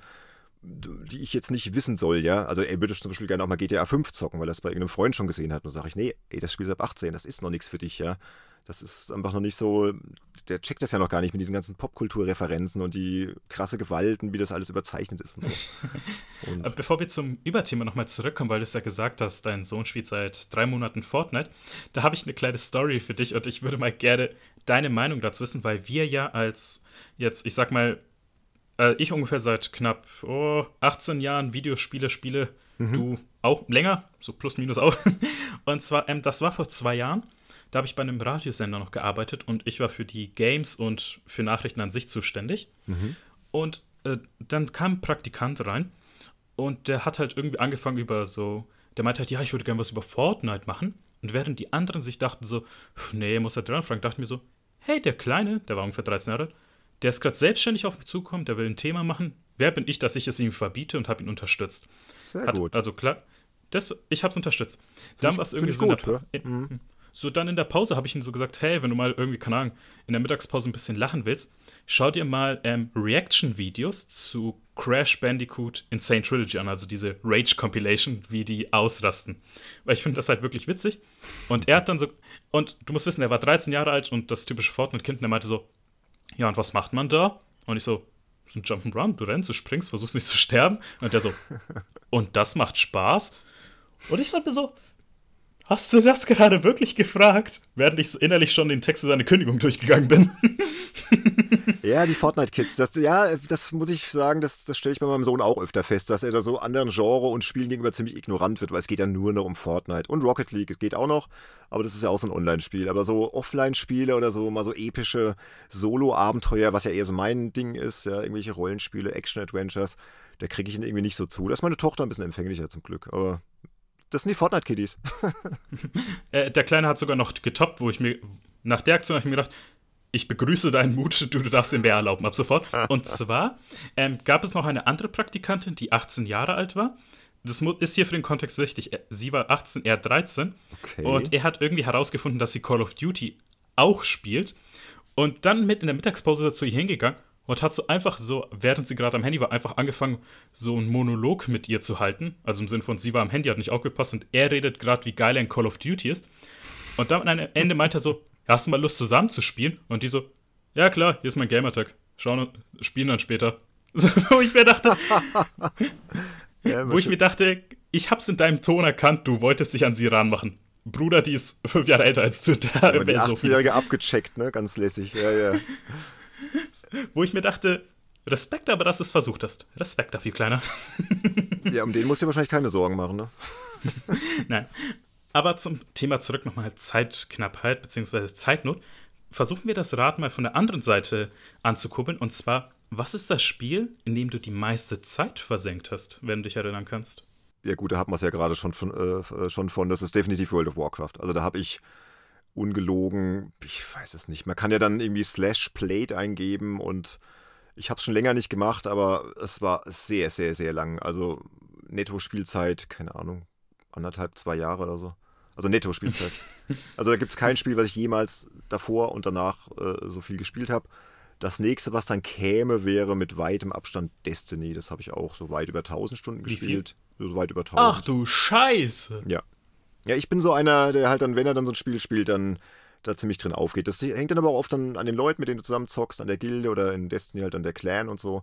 [SPEAKER 2] die ich jetzt nicht wissen soll, ja. Also er würde zum Beispiel gerne auch mal GTA 5 zocken, weil er es bei irgendeinem Freund schon gesehen hat. Und sage ich, nee, ey, das Spiel ist ab 18, das ist noch nichts für dich, ja. Das ist einfach noch nicht so, der checkt das ja noch gar nicht mit diesen ganzen Popkulturreferenzen und die krasse Gewalten, wie das alles überzeichnet ist und so.
[SPEAKER 1] Und Bevor wir zum Überthema nochmal zurückkommen, weil du es ja gesagt hast, dein Sohn spielt seit drei Monaten Fortnite, da habe ich eine kleine Story für dich und ich würde mal gerne deine Meinung dazu wissen, weil wir ja als jetzt, ich sag mal, äh, ich ungefähr seit knapp oh, 18 Jahren Videospiele spiele, mhm. du auch länger, so plus minus auch. Und zwar, ähm, das war vor zwei Jahren. Da habe ich bei einem Radiosender noch gearbeitet und ich war für die Games und für Nachrichten an sich zuständig. Mhm. Und äh, dann kam ein Praktikant rein und der hat halt irgendwie angefangen über so, der meinte halt, ja, ich würde gerne was über Fortnite machen. Und während die anderen sich dachten so, nee, muss er dran fragen, dachte ich mir so, hey, der Kleine, der war ungefähr 13 Jahre, der ist gerade selbstständig auf mich zugekommen, der will ein Thema machen. Wer bin ich, dass ich es ihm verbiete und habe ihn unterstützt?
[SPEAKER 2] Sehr Hat, gut.
[SPEAKER 1] Also klar, das, ich habe es unterstützt. Dann war es irgendwie so, gut, in der, mhm. so dann in der Pause habe ich ihm so gesagt, hey, wenn du mal irgendwie, keine Ahnung, in der Mittagspause ein bisschen lachen willst, schau dir mal ähm, Reaction-Videos zu Crash Bandicoot Insane Trilogy an, also diese Rage-Compilation, wie die ausrasten. Weil ich finde das halt wirklich witzig. Und er hat dann so, und du musst wissen, er war 13 Jahre alt und das typische Fortnite-Kind, der meinte so, ja, und was macht man da? Und ich so, ein Jump'n'Run, du rennst, du springst, versuchst nicht zu sterben. Und der so, und das macht Spaß? Und ich dachte mir so, Hast du das gerade wirklich gefragt? Während ich innerlich schon den Text für seine Kündigung durchgegangen bin.
[SPEAKER 2] ja, die Fortnite-Kids. Das, ja, das muss ich sagen, das, das stelle ich bei meinem Sohn auch öfter fest, dass er da so anderen Genre und Spielen gegenüber ziemlich ignorant wird, weil es geht ja nur noch um Fortnite. Und Rocket League, es geht auch noch, aber das ist ja auch so ein Online-Spiel. Aber so Offline-Spiele oder so mal so epische Solo-Abenteuer, was ja eher so mein Ding ist, ja, irgendwelche Rollenspiele, Action-Adventures, da kriege ich ihn irgendwie nicht so zu. Da ist meine Tochter ein bisschen empfänglicher zum Glück, aber das sind die Fortnite-Kiddies.
[SPEAKER 1] äh, der Kleine hat sogar noch getoppt, wo ich mir, nach der Aktion habe ich mir gedacht, ich begrüße deinen Mut, du, du darfst den mehr erlauben ab sofort. Und zwar ähm, gab es noch eine andere Praktikantin, die 18 Jahre alt war. Das ist hier für den Kontext wichtig. Sie war 18, er 13. Okay. Und er hat irgendwie herausgefunden, dass sie Call of Duty auch spielt. Und dann mit in der Mittagspause zu ihr hingegangen und hat so einfach so, während sie gerade am Handy war, einfach angefangen, so einen Monolog mit ihr zu halten. Also im Sinne von, sie war am Handy, hat nicht aufgepasst und er redet gerade, wie geil ein Call of Duty ist. Und dann am Ende meint er so, hast du mal Lust zusammen zu spielen? Und die so, ja klar, hier ist mein Gamertag. Schauen und spielen dann später. So, wo ich mir dachte, ja, wo ich mir dachte, ich hab's in deinem Ton erkannt, du wolltest dich an sie ranmachen. Bruder, die ist fünf Jahre älter als du.
[SPEAKER 2] Da Aber die 18-Jährige so abgecheckt, ne? Ganz lässig. Ja, ja.
[SPEAKER 1] Wo ich mir dachte, Respekt aber, dass du es versucht hast. Respekt dafür, Kleiner.
[SPEAKER 2] ja, um den musst du dir wahrscheinlich keine Sorgen machen, ne?
[SPEAKER 1] Nein. Aber zum Thema zurück nochmal Zeitknappheit bzw. Zeitnot. Versuchen wir das Rad mal von der anderen Seite anzukurbeln. Und zwar, was ist das Spiel, in dem du die meiste Zeit versenkt hast, wenn du dich erinnern kannst?
[SPEAKER 2] Ja gut, da hat man es ja gerade schon von, äh, schon von, das ist definitiv World of Warcraft. Also da habe ich ungelogen, ich weiß es nicht, man kann ja dann irgendwie slash plate eingeben und ich habe es schon länger nicht gemacht, aber es war sehr, sehr, sehr lang. Also Netto-Spielzeit, keine Ahnung, anderthalb, zwei Jahre oder so. Also Netto-Spielzeit. also da gibt es kein Spiel, was ich jemals davor und danach äh, so viel gespielt habe. Das nächste, was dann käme, wäre mit weitem Abstand Destiny. Das habe ich auch so weit über 1000 Stunden gespielt. So weit über 1000.
[SPEAKER 1] Ach du Scheiße.
[SPEAKER 2] Ja, ja, ich bin so einer, der halt dann, wenn er dann so ein Spiel spielt, dann da ziemlich drin aufgeht. Das hängt dann aber auch oft dann an den Leuten, mit denen du zusammen zockst, an der Gilde oder in Destiny halt an der Clan und so.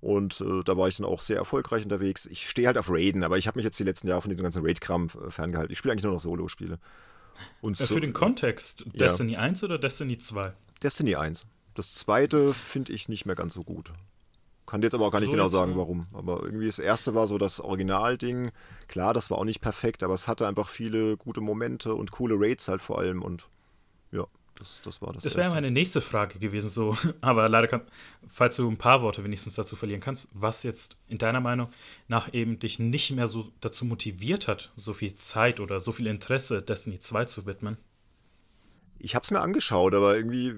[SPEAKER 2] Und äh, da war ich dann auch sehr erfolgreich unterwegs. Ich stehe halt auf Raiden, aber ich habe mich jetzt die letzten Jahre von diesem ganzen Raid-Kram äh, ferngehalten. Ich spiele eigentlich nur noch Solo-Spiele.
[SPEAKER 1] Und ja, so, für den Kontext, Destiny ja. 1 oder Destiny 2?
[SPEAKER 2] Destiny 1. Das zweite finde ich nicht mehr ganz so gut. Kann jetzt aber auch gar nicht so genau sagen, warum. Aber irgendwie das erste war so das Originalding. Klar, das war auch nicht perfekt, aber es hatte einfach viele gute Momente und coole Raids halt vor allem. Und ja, das, das war das.
[SPEAKER 1] Das wäre meine nächste Frage gewesen, so. Aber leider kann, falls du ein paar Worte wenigstens dazu verlieren kannst, was jetzt in deiner Meinung nach eben dich nicht mehr so dazu motiviert hat, so viel Zeit oder so viel Interesse Destiny 2 zu widmen
[SPEAKER 2] ich habe es mir angeschaut, aber irgendwie,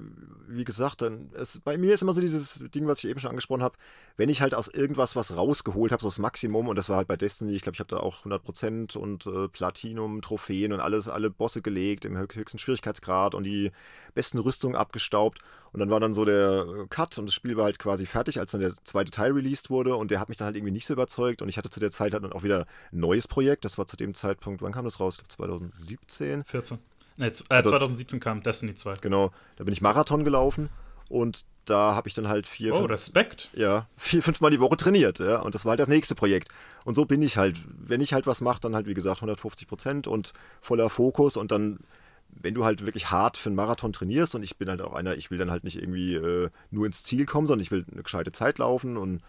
[SPEAKER 2] wie gesagt, dann es, bei mir ist immer so dieses Ding, was ich eben schon angesprochen habe, wenn ich halt aus irgendwas was rausgeholt habe, so das Maximum, und das war halt bei Destiny, ich glaube, ich habe da auch 100% und äh, Platinum, Trophäen und alles, alle Bosse gelegt im höchsten Schwierigkeitsgrad und die besten Rüstungen abgestaubt. Und dann war dann so der äh, Cut und das Spiel war halt quasi fertig, als dann der zweite Teil released wurde und der hat mich dann halt irgendwie nicht so überzeugt und ich hatte zu der Zeit halt dann auch wieder ein neues Projekt, das war zu dem Zeitpunkt, wann kam das raus? Ich glaube 2017.
[SPEAKER 1] 14. Nee, äh, also 2017 kam Destiny 2.
[SPEAKER 2] Genau, da bin ich Marathon gelaufen und da habe ich dann halt vier.
[SPEAKER 1] Oh, fünf, Respekt.
[SPEAKER 2] Ja, vier, fünfmal die Woche trainiert, ja. Und das war halt das nächste Projekt. Und so bin ich halt. Wenn ich halt was mache, dann halt, wie gesagt, 150 Prozent und voller Fokus und dann. Wenn du halt wirklich hart für einen Marathon trainierst und ich bin halt auch einer, ich will dann halt nicht irgendwie äh, nur ins Ziel kommen, sondern ich will eine gescheite Zeit laufen und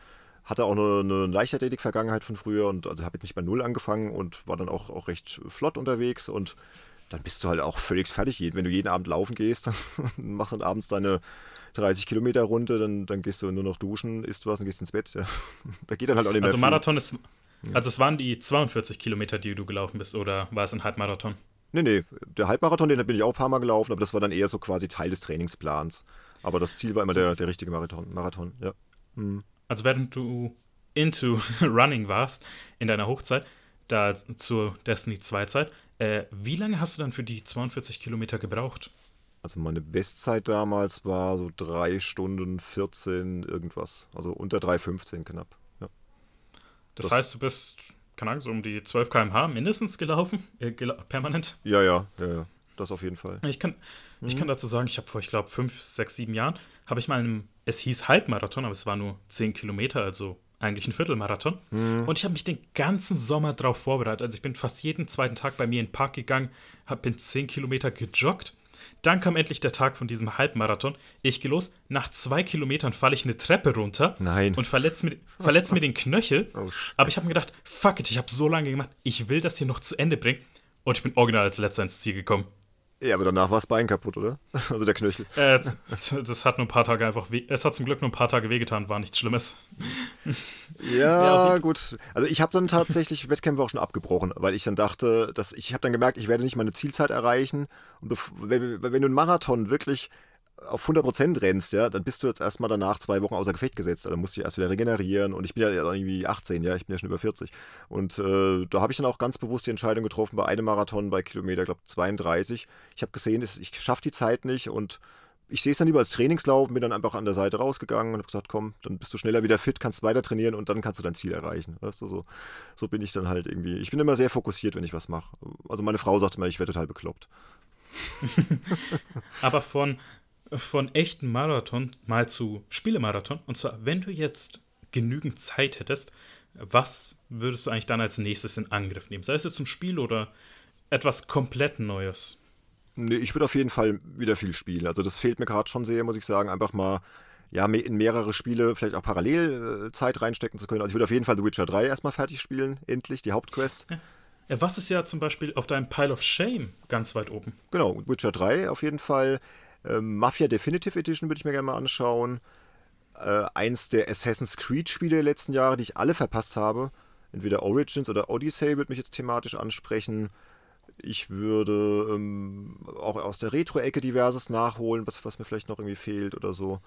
[SPEAKER 2] hatte auch eine, eine Leichtathletik-Vergangenheit von früher und also habe jetzt nicht bei Null angefangen und war dann auch, auch recht flott unterwegs und dann bist du halt auch völlig fertig. Wenn du jeden Abend laufen gehst, dann machst du dann abends deine 30 Kilometer Runde, dann, dann gehst du nur noch duschen, isst was und gehst ins Bett. Ja. Da geht dann halt auch nicht mehr
[SPEAKER 1] Also Marathon ist, also es waren die 42 Kilometer, die du gelaufen bist, oder war es ein Halbmarathon?
[SPEAKER 2] Nee, nee, der Halbmarathon, den bin ich auch ein paar Mal gelaufen, aber das war dann eher so quasi Teil des Trainingsplans. Aber das Ziel war immer der, der richtige Marathon, Marathon ja.
[SPEAKER 1] Mhm. Also während du into Running warst in deiner Hochzeit, da zur Destiny 2 Zeit, äh, wie lange hast du dann für die 42 Kilometer gebraucht?
[SPEAKER 2] Also meine Bestzeit damals war so 3 Stunden 14 irgendwas. Also unter 3,15 knapp. Ja.
[SPEAKER 1] Das, das, heißt, du bist, keine Ahnung, so um die 12 km/h mindestens gelaufen, äh, gel permanent?
[SPEAKER 2] Ja, ja, ja, ja. Das auf jeden Fall.
[SPEAKER 1] Ich kann, mhm. ich kann dazu sagen, ich habe vor, ich glaube, 5, 6, 7 Jahren, habe ich mal einem, es hieß Halbmarathon, aber es war nur 10 Kilometer, also eigentlich ein Viertelmarathon. Mhm. Und ich habe mich den ganzen Sommer darauf vorbereitet. Also ich bin fast jeden zweiten Tag bei mir in den Park gegangen, hab, bin 10 Kilometer gejoggt. Dann kam endlich der Tag von diesem Halbmarathon. Ich gehe los. Nach zwei Kilometern falle ich eine Treppe runter
[SPEAKER 2] Nein.
[SPEAKER 1] und verletze mir, verletz mir den Knöchel. Oh, Aber ich habe mir gedacht, fuck it, ich habe so lange gemacht. Ich will das hier noch zu Ende bringen. Und ich bin original als letzter ins Ziel gekommen.
[SPEAKER 2] Ja, aber danach war das Bein kaputt, oder? Also der Knöchel.
[SPEAKER 1] Äh, das hat nur ein paar Tage einfach weh. Es hat zum Glück nur ein paar Tage wehgetan, war nichts Schlimmes.
[SPEAKER 2] Ja, ja gut. Also ich habe dann tatsächlich Wettkämpfe auch schon abgebrochen, weil ich dann dachte, dass ich habe dann gemerkt, ich werde nicht meine Zielzeit erreichen. Und wenn, wenn du einen Marathon wirklich auf 100% rennst, ja, dann bist du jetzt erstmal danach zwei Wochen außer Gefecht gesetzt. Dann musst du erst wieder regenerieren. Und ich bin ja irgendwie 18, ja, ich bin ja schon über 40. Und äh, da habe ich dann auch ganz bewusst die Entscheidung getroffen, bei einem Marathon bei Kilometer, glaube 32. Ich habe gesehen, ich schaffe die Zeit nicht und ich sehe es dann lieber als Trainingslauf, bin dann einfach an der Seite rausgegangen und habe gesagt, komm, dann bist du schneller wieder fit, kannst weiter trainieren und dann kannst du dein Ziel erreichen. Weißt du, so, so bin ich dann halt irgendwie. Ich bin immer sehr fokussiert, wenn ich was mache. Also meine Frau sagt immer, ich werde total bekloppt.
[SPEAKER 1] Aber von von echten Marathon mal zu Spielemarathon. Und zwar, wenn du jetzt genügend Zeit hättest, was würdest du eigentlich dann als nächstes in Angriff nehmen? Sei es jetzt ein Spiel oder etwas komplett Neues?
[SPEAKER 2] Nee, ich würde auf jeden Fall wieder viel spielen. Also das fehlt mir gerade schon sehr, muss ich sagen. Einfach mal ja, in mehrere Spiele vielleicht auch parallel äh, Zeit reinstecken zu können. Also ich würde auf jeden Fall The Witcher 3 erstmal fertig spielen, endlich, die Hauptquest.
[SPEAKER 1] Ja. Ja, was ist ja zum Beispiel auf deinem Pile of Shame ganz weit oben?
[SPEAKER 2] Genau, Witcher 3 auf jeden Fall. Ähm, Mafia Definitive Edition würde ich mir gerne mal anschauen. Äh, eins der Assassin's Creed-Spiele der letzten Jahre, die ich alle verpasst habe. Entweder Origins oder Odyssey würde mich jetzt thematisch ansprechen. Ich würde ähm, auch aus der Retro-Ecke diverses nachholen, was, was mir vielleicht noch irgendwie fehlt oder so.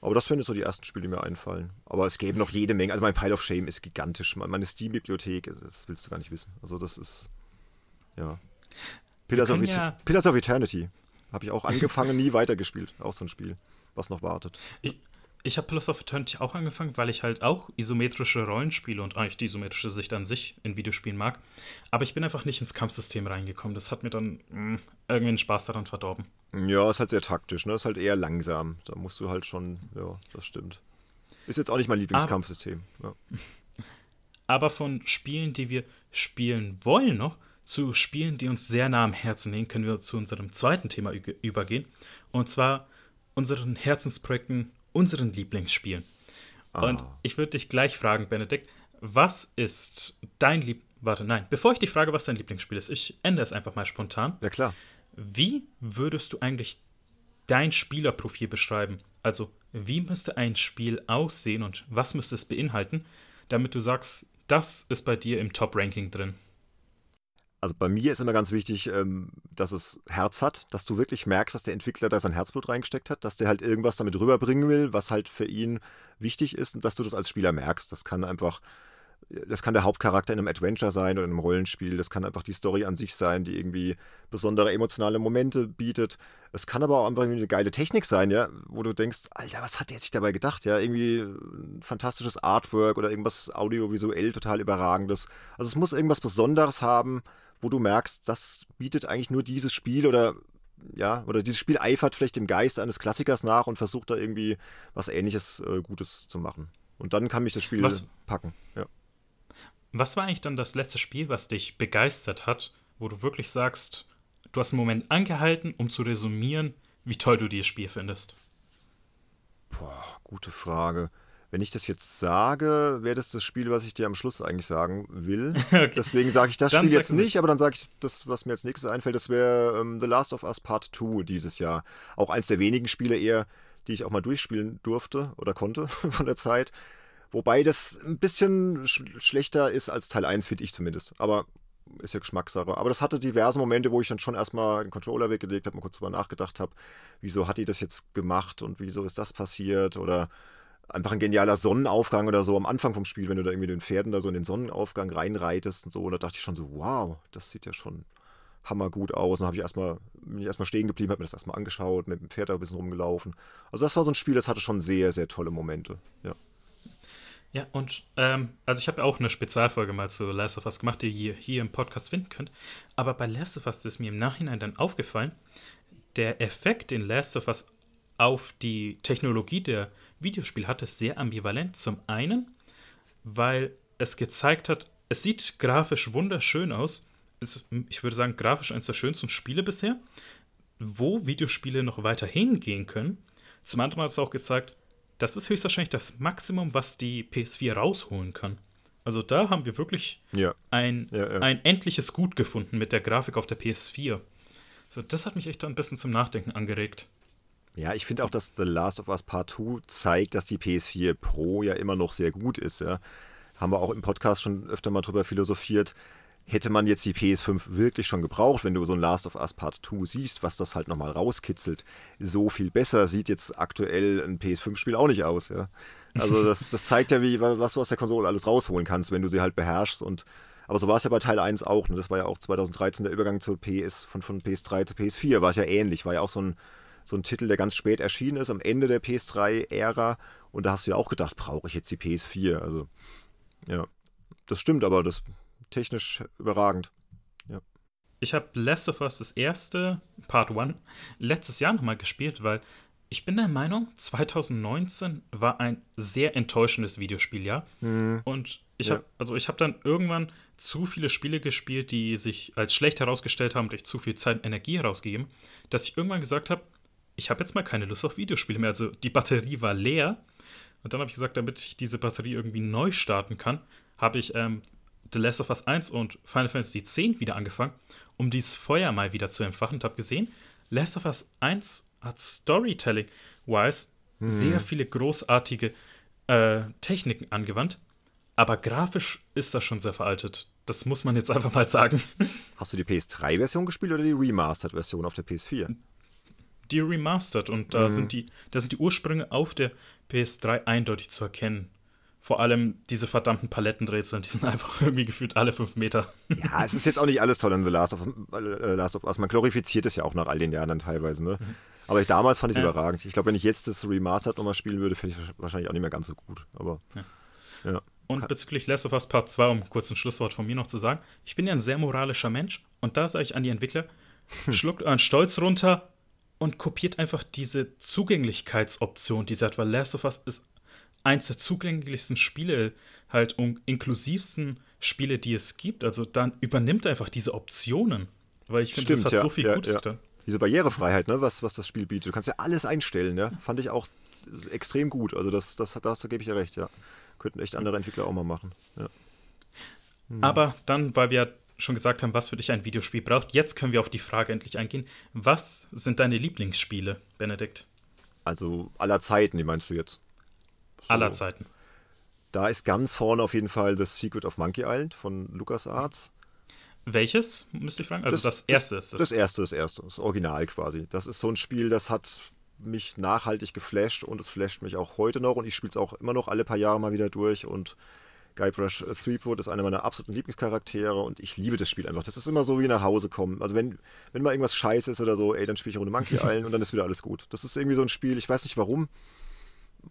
[SPEAKER 2] Aber das wären jetzt so die ersten Spiele, die mir einfallen. Aber es gäbe noch jede Menge. Also mein Pile of Shame ist gigantisch. Meine Steam-Bibliothek, das willst du gar nicht wissen. Also das ist, ja. Pillars, of, ja Pillars of Eternity habe ich auch angefangen, nie weitergespielt. Auch so ein Spiel, was noch wartet.
[SPEAKER 1] Ich, ich habe Pillars of Eternity auch angefangen, weil ich halt auch isometrische Rollenspiele und eigentlich die isometrische Sicht an sich in Videospielen mag. Aber ich bin einfach nicht ins Kampfsystem reingekommen. Das hat mir dann mh, hm, irgendwie den Spaß daran verdorben.
[SPEAKER 2] Ja, ist halt sehr taktisch, ne? Ist halt eher langsam. Da musst du halt schon, ja, das stimmt. Ist jetzt auch nicht mein Lieblingskampfsystem. Ja.
[SPEAKER 1] Aber von Spielen, die wir spielen wollen noch, zu Spielen, die uns sehr nah am Herzen liegen, können wir zu unserem zweiten Thema übergehen. Und zwar unseren Herzensprojekten, unseren Lieblingsspielen. Ah. Und ich würde dich gleich fragen, Benedikt, was ist dein Lieb... Warte, nein, bevor ich dich frage, was dein Lieblingsspiel ist, ich ändere es einfach mal spontan.
[SPEAKER 2] Ja, klar.
[SPEAKER 1] Wie würdest du eigentlich dein Spielerprofil beschreiben? Also, wie müsste ein Spiel aussehen und was müsste es beinhalten, damit du sagst, das ist bei dir im Top-Ranking drin?
[SPEAKER 2] Also bei mir ist immer ganz wichtig, ähm, dass es Herz hat, dass du wirklich merkst, dass der Entwickler da sein Herzblut reingesteckt hat, dass der halt irgendwas damit rüberbringen will, was halt für ihn wichtig ist und dass du das als Spieler merkst. Das kann einfach, das kann der Hauptcharakter in einem Adventure sein oder in einem Rollenspiel, das kann einfach die Story an sich sein, die irgendwie besondere emotionale Momente bietet. Es kann aber auch einfach eine geile Technik sein, ja, wo du denkst, Alter, was hat der sich dabei gedacht, ja, irgendwie ein fantastisches Artwork oder irgendwas audiovisuell total überragendes. Also es muss irgendwas Besonderes haben, wo du merkst, das bietet eigentlich nur dieses Spiel oder ja, oder dieses Spiel eifert vielleicht dem Geist eines Klassikers nach und versucht da irgendwie was ähnliches äh, Gutes zu machen. Und dann kann mich das Spiel was, packen. Ja.
[SPEAKER 1] Was war eigentlich dann das letzte Spiel, was dich begeistert hat, wo du wirklich sagst, du hast einen Moment angehalten, um zu resümieren, wie toll du dieses Spiel findest?
[SPEAKER 2] Boah, gute Frage. Wenn ich das jetzt sage, wäre das das Spiel, was ich dir am Schluss eigentlich sagen will. okay. Deswegen sage ich das dann Spiel jetzt nicht, aber dann sage ich das, was mir als nächstes einfällt. Das wäre ähm, The Last of Us Part 2 dieses Jahr. Auch eins der wenigen Spiele eher, die ich auch mal durchspielen durfte oder konnte von der Zeit. Wobei das ein bisschen sch schlechter ist als Teil 1, finde ich zumindest. Aber ist ja Geschmackssache. Aber das hatte diverse Momente, wo ich dann schon erstmal den Controller weggelegt habe und kurz drüber nachgedacht habe, wieso hat die das jetzt gemacht und wieso ist das passiert oder einfach ein genialer Sonnenaufgang oder so am Anfang vom Spiel, wenn du da irgendwie den Pferden da so in den Sonnenaufgang reinreitest und so. Und da dachte ich schon so, wow, das sieht ja schon hammergut aus. Und dann ich erstmal, bin ich erstmal stehen geblieben, habe mir das erstmal angeschaut, mit dem Pferd da ein bisschen rumgelaufen. Also das war so ein Spiel, das hatte schon sehr, sehr tolle Momente, ja.
[SPEAKER 1] Ja, und ähm, also ich habe auch eine Spezialfolge mal zu Last of Us gemacht, die ihr hier im Podcast finden könnt. Aber bei Last of Us ist mir im Nachhinein dann aufgefallen, der Effekt, den Last of Us auf die Technologie der Videospiel hat, ist sehr ambivalent. Zum einen, weil es gezeigt hat, es sieht grafisch wunderschön aus. Ist, ich würde sagen, grafisch eines der schönsten Spiele bisher, wo Videospiele noch weiter hingehen können. Zum anderen hat es auch gezeigt, das ist höchstwahrscheinlich das Maximum, was die PS4 rausholen kann. Also da haben wir wirklich
[SPEAKER 2] ja.
[SPEAKER 1] Ein,
[SPEAKER 2] ja, ja.
[SPEAKER 1] ein endliches Gut gefunden mit der Grafik auf der PS4. So, das hat mich echt ein bisschen zum Nachdenken angeregt.
[SPEAKER 2] Ja, ich finde auch, dass The Last of Us Part 2 zeigt, dass die PS4 Pro ja immer noch sehr gut ist. Ja. Haben wir auch im Podcast schon öfter mal drüber philosophiert. Hätte man jetzt die PS5 wirklich schon gebraucht, wenn du so ein Last of Us Part 2 siehst, was das halt nochmal rauskitzelt, so viel besser sieht jetzt aktuell ein PS5-Spiel auch nicht aus. Ja. Also das, das zeigt ja, wie, was du aus der Konsole alles rausholen kannst, wenn du sie halt beherrschst. Und, aber so war es ja bei Teil 1 auch. Ne? Das war ja auch 2013 der Übergang zur PS, von, von PS3 zu PS4, war es ja ähnlich. War ja auch so ein, so ein Titel, der ganz spät erschienen ist, am Ende der PS3-Ära. Und da hast du ja auch gedacht, brauche ich jetzt die PS4? Also, ja, das stimmt, aber das technisch überragend. Ja.
[SPEAKER 1] Ich habe Last of Us das erste, Part 1, letztes Jahr nochmal gespielt, weil ich bin der Meinung, 2019 war ein sehr enttäuschendes Videospieljahr. Mhm. Und ich ja. habe also ich dann irgendwann zu viele Spiele gespielt, die sich als schlecht herausgestellt haben, durch zu viel Zeit und Energie herausgegeben, dass ich irgendwann gesagt habe, ich habe jetzt mal keine Lust auf Videospiele mehr. Also die Batterie war leer. Und dann habe ich gesagt, damit ich diese Batterie irgendwie neu starten kann, habe ich ähm, The Last of Us 1 und Final Fantasy X wieder angefangen, um dieses Feuer mal wieder zu entfachen und habe gesehen, Last of Us 1 hat Storytelling-wise hm. sehr viele großartige äh, Techniken angewandt, aber grafisch ist das schon sehr veraltet. Das muss man jetzt einfach mal sagen.
[SPEAKER 2] Hast du die PS3-Version gespielt oder die Remastered-Version auf der PS4?
[SPEAKER 1] Die Remastered und da mhm. sind die, da sind die Ursprünge auf der PS3 eindeutig zu erkennen vor allem diese verdammten Palettenrätsel, die sind einfach irgendwie gefühlt alle fünf Meter.
[SPEAKER 2] Ja, es ist jetzt auch nicht alles toll an The Last of, äh, Last of Us. Man glorifiziert es ja auch nach all den Jahren dann teilweise. Ne? Mhm. Aber ich, damals fand ich es ja. überragend. Ich glaube, wenn ich jetzt das Remastered nochmal spielen würde, fände ich es wahrscheinlich auch nicht mehr ganz so gut. Aber ja.
[SPEAKER 1] ja. Und bezüglich Last of Us Part 2, um kurz ein Schlusswort von mir noch zu sagen, ich bin ja ein sehr moralischer Mensch und da sage ich an die Entwickler, schluckt euren Stolz runter und kopiert einfach diese Zugänglichkeitsoption, die sagt, weil Last of Us ist eins der zugänglichsten Spiele, halt und inklusivsten Spiele, die es gibt. Also dann übernimmt einfach diese Optionen. Weil ich finde, das hat ja, so viel ja, Gutes ja. da.
[SPEAKER 2] Diese Barrierefreiheit, ne, was, was das Spiel bietet. Du kannst ja alles einstellen, ja. Fand ich auch extrem gut. Also das, das, das, da gebe ich ja recht, ja. Könnten echt andere Entwickler auch mal machen. Ja.
[SPEAKER 1] Hm. Aber dann, weil wir schon gesagt haben, was für dich ein Videospiel braucht, jetzt können wir auf die Frage endlich eingehen. Was sind deine Lieblingsspiele, Benedikt?
[SPEAKER 2] Also aller Zeiten, die meinst du jetzt?
[SPEAKER 1] So. Aller Zeiten.
[SPEAKER 2] Da ist ganz vorne auf jeden Fall The Secret of Monkey Island von LucasArts.
[SPEAKER 1] Welches, müsste ich fragen? Also das, das erste
[SPEAKER 2] ist das. Das erste, das erste, das Original quasi. Das ist so ein Spiel, das hat mich nachhaltig geflasht und es flasht mich auch heute noch und ich spiele es auch immer noch alle paar Jahre mal wieder durch und Guybrush Threepwood ist einer meiner absoluten Lieblingscharaktere und ich liebe das Spiel einfach. Das ist immer so wie nach Hause kommen. Also wenn, wenn mal irgendwas scheiße ist oder so, ey, dann spiele ich eine Runde Monkey Island und dann ist wieder alles gut. Das ist irgendwie so ein Spiel, ich weiß nicht warum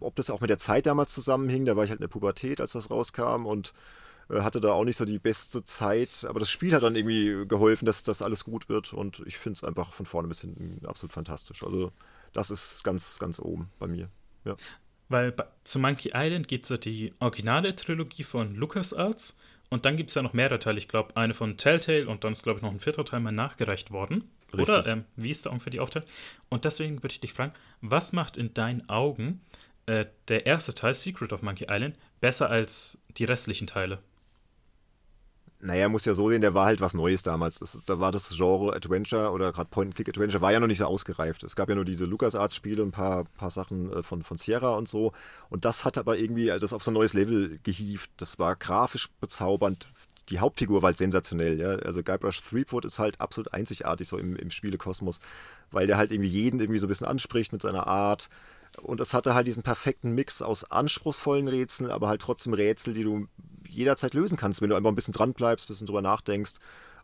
[SPEAKER 2] ob das auch mit der Zeit damals zusammenhing, da war ich halt in der Pubertät, als das rauskam und äh, hatte da auch nicht so die beste Zeit, aber das Spiel hat dann irgendwie geholfen, dass das alles gut wird und ich finde es einfach von vorne bis hinten absolut fantastisch. Also das ist ganz, ganz oben bei mir. Ja.
[SPEAKER 1] Weil zu Monkey Island gibt es ja die originale Trilogie von LucasArts und dann gibt es ja noch mehrere Teile. Ich glaube, eine von Telltale und dann ist, glaube ich, noch ein vierter Teil mal nachgereicht worden. Richtig. Oder ähm, wie ist da ungefähr die Aufteilung? Und deswegen würde ich dich fragen, was macht in deinen Augen äh, der erste Teil, Secret of Monkey Island, besser als die restlichen Teile.
[SPEAKER 2] Naja, muss ja so sehen, der war halt was Neues damals. Das, da war das Genre Adventure oder gerade Point-and-Click-Adventure war ja noch nicht so ausgereift. Es gab ja nur diese LucasArts-Spiele, ein paar, paar Sachen äh, von, von Sierra und so. Und das hat aber irgendwie äh, das auf so ein neues Level gehievt. Das war grafisch bezaubernd. Die Hauptfigur war halt sensationell. Ja? Also Guybrush Threepwood ist halt absolut einzigartig so im, im Spielekosmos, weil der halt irgendwie jeden irgendwie so ein bisschen anspricht mit seiner Art. Und es hatte halt diesen perfekten Mix aus anspruchsvollen Rätseln, aber halt trotzdem Rätsel, die du jederzeit lösen kannst, wenn du einfach ein bisschen dran bleibst, ein bisschen drüber nachdenkst.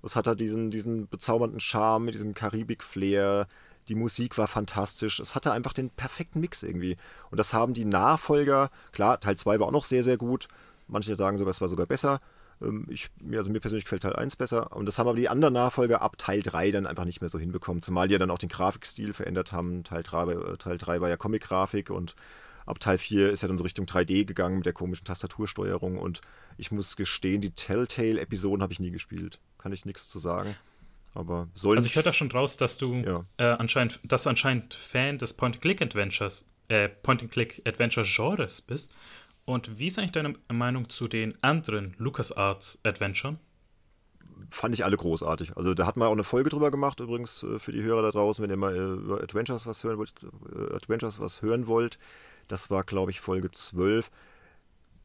[SPEAKER 2] Es hat halt diesen, diesen bezaubernden Charme mit diesem Karibik-Flair. Die Musik war fantastisch. Es hatte einfach den perfekten Mix irgendwie. Und das haben die Nachfolger, klar, Teil 2 war auch noch sehr, sehr gut. Manche sagen sogar, es war sogar besser. Ähm, ich, also mir persönlich gefällt Teil 1 besser. Und das haben aber die anderen Nachfolger ab Teil 3 dann einfach nicht mehr so hinbekommen. Zumal die ja dann auch den Grafikstil verändert haben. Teil 3, äh, Teil 3 war ja Comic-Grafik und ab Teil 4 ist ja dann so Richtung 3D gegangen mit der komischen Tastatursteuerung. Und ich muss gestehen, die Telltale-Episoden habe ich nie gespielt. Kann ich nichts zu sagen. Aber soll
[SPEAKER 1] Also ich höre da schon draus, dass du ja. äh, anscheinend, dass du anscheinend Fan des Point-and-Click-Adventures, äh, Point-and-Click-Adventure-Genres bist. Und wie ist eigentlich deine Meinung zu den anderen LucasArts Adventuren?
[SPEAKER 2] fand ich alle großartig. Also da hat man auch eine Folge drüber gemacht, übrigens äh, für die Hörer da draußen, wenn ihr mal äh, über Adventures was hören wollt, äh, Adventures was hören wollt. Das war, glaube ich, Folge 12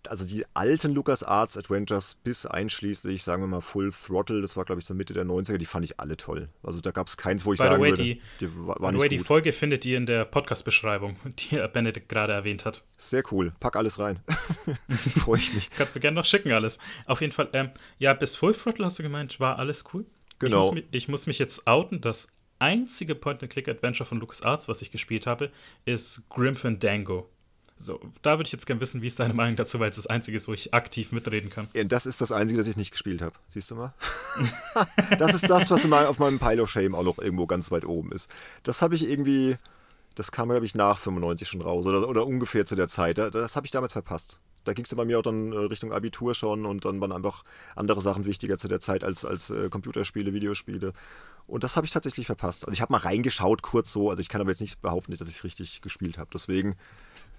[SPEAKER 2] also die alten LucasArts Adventures bis einschließlich, sagen wir mal, Full Throttle, das war, glaube ich, so Mitte der 90er, die fand ich alle toll. Also da gab es keins, wo ich by sagen way, würde,
[SPEAKER 1] die, die war, war nicht way, gut. Die Folge findet ihr in der Podcast-Beschreibung, die Benedikt gerade erwähnt hat.
[SPEAKER 2] Sehr cool. Pack alles rein. Freue ich mich.
[SPEAKER 1] Kannst mir gerne noch schicken, alles. Auf jeden Fall, ähm, ja, bis Full Throttle hast du gemeint, war alles cool.
[SPEAKER 2] Genau.
[SPEAKER 1] Ich muss, ich muss mich jetzt outen, das einzige Point-and-Click-Adventure von LucasArts, was ich gespielt habe, ist Grim Fandango. So, da würde ich jetzt gerne wissen, wie ist deine Meinung dazu, weil es das Einzige ist, wo ich aktiv mitreden kann.
[SPEAKER 2] Ja, das ist das Einzige, das ich nicht gespielt habe. Siehst du mal? das ist das, was auf meinem Pile of Shame auch noch irgendwo ganz weit oben ist. Das habe ich irgendwie, das kam, glaube ich, nach 95 schon raus oder, oder ungefähr zu der Zeit. Das habe ich damals verpasst. Da ging es bei mir auch dann äh, Richtung Abitur schon und dann waren einfach andere Sachen wichtiger zu der Zeit als, als äh, Computerspiele, Videospiele. Und das habe ich tatsächlich verpasst. Also ich habe mal reingeschaut, kurz so, also ich kann aber jetzt nicht behaupten, dass ich es richtig gespielt habe. Deswegen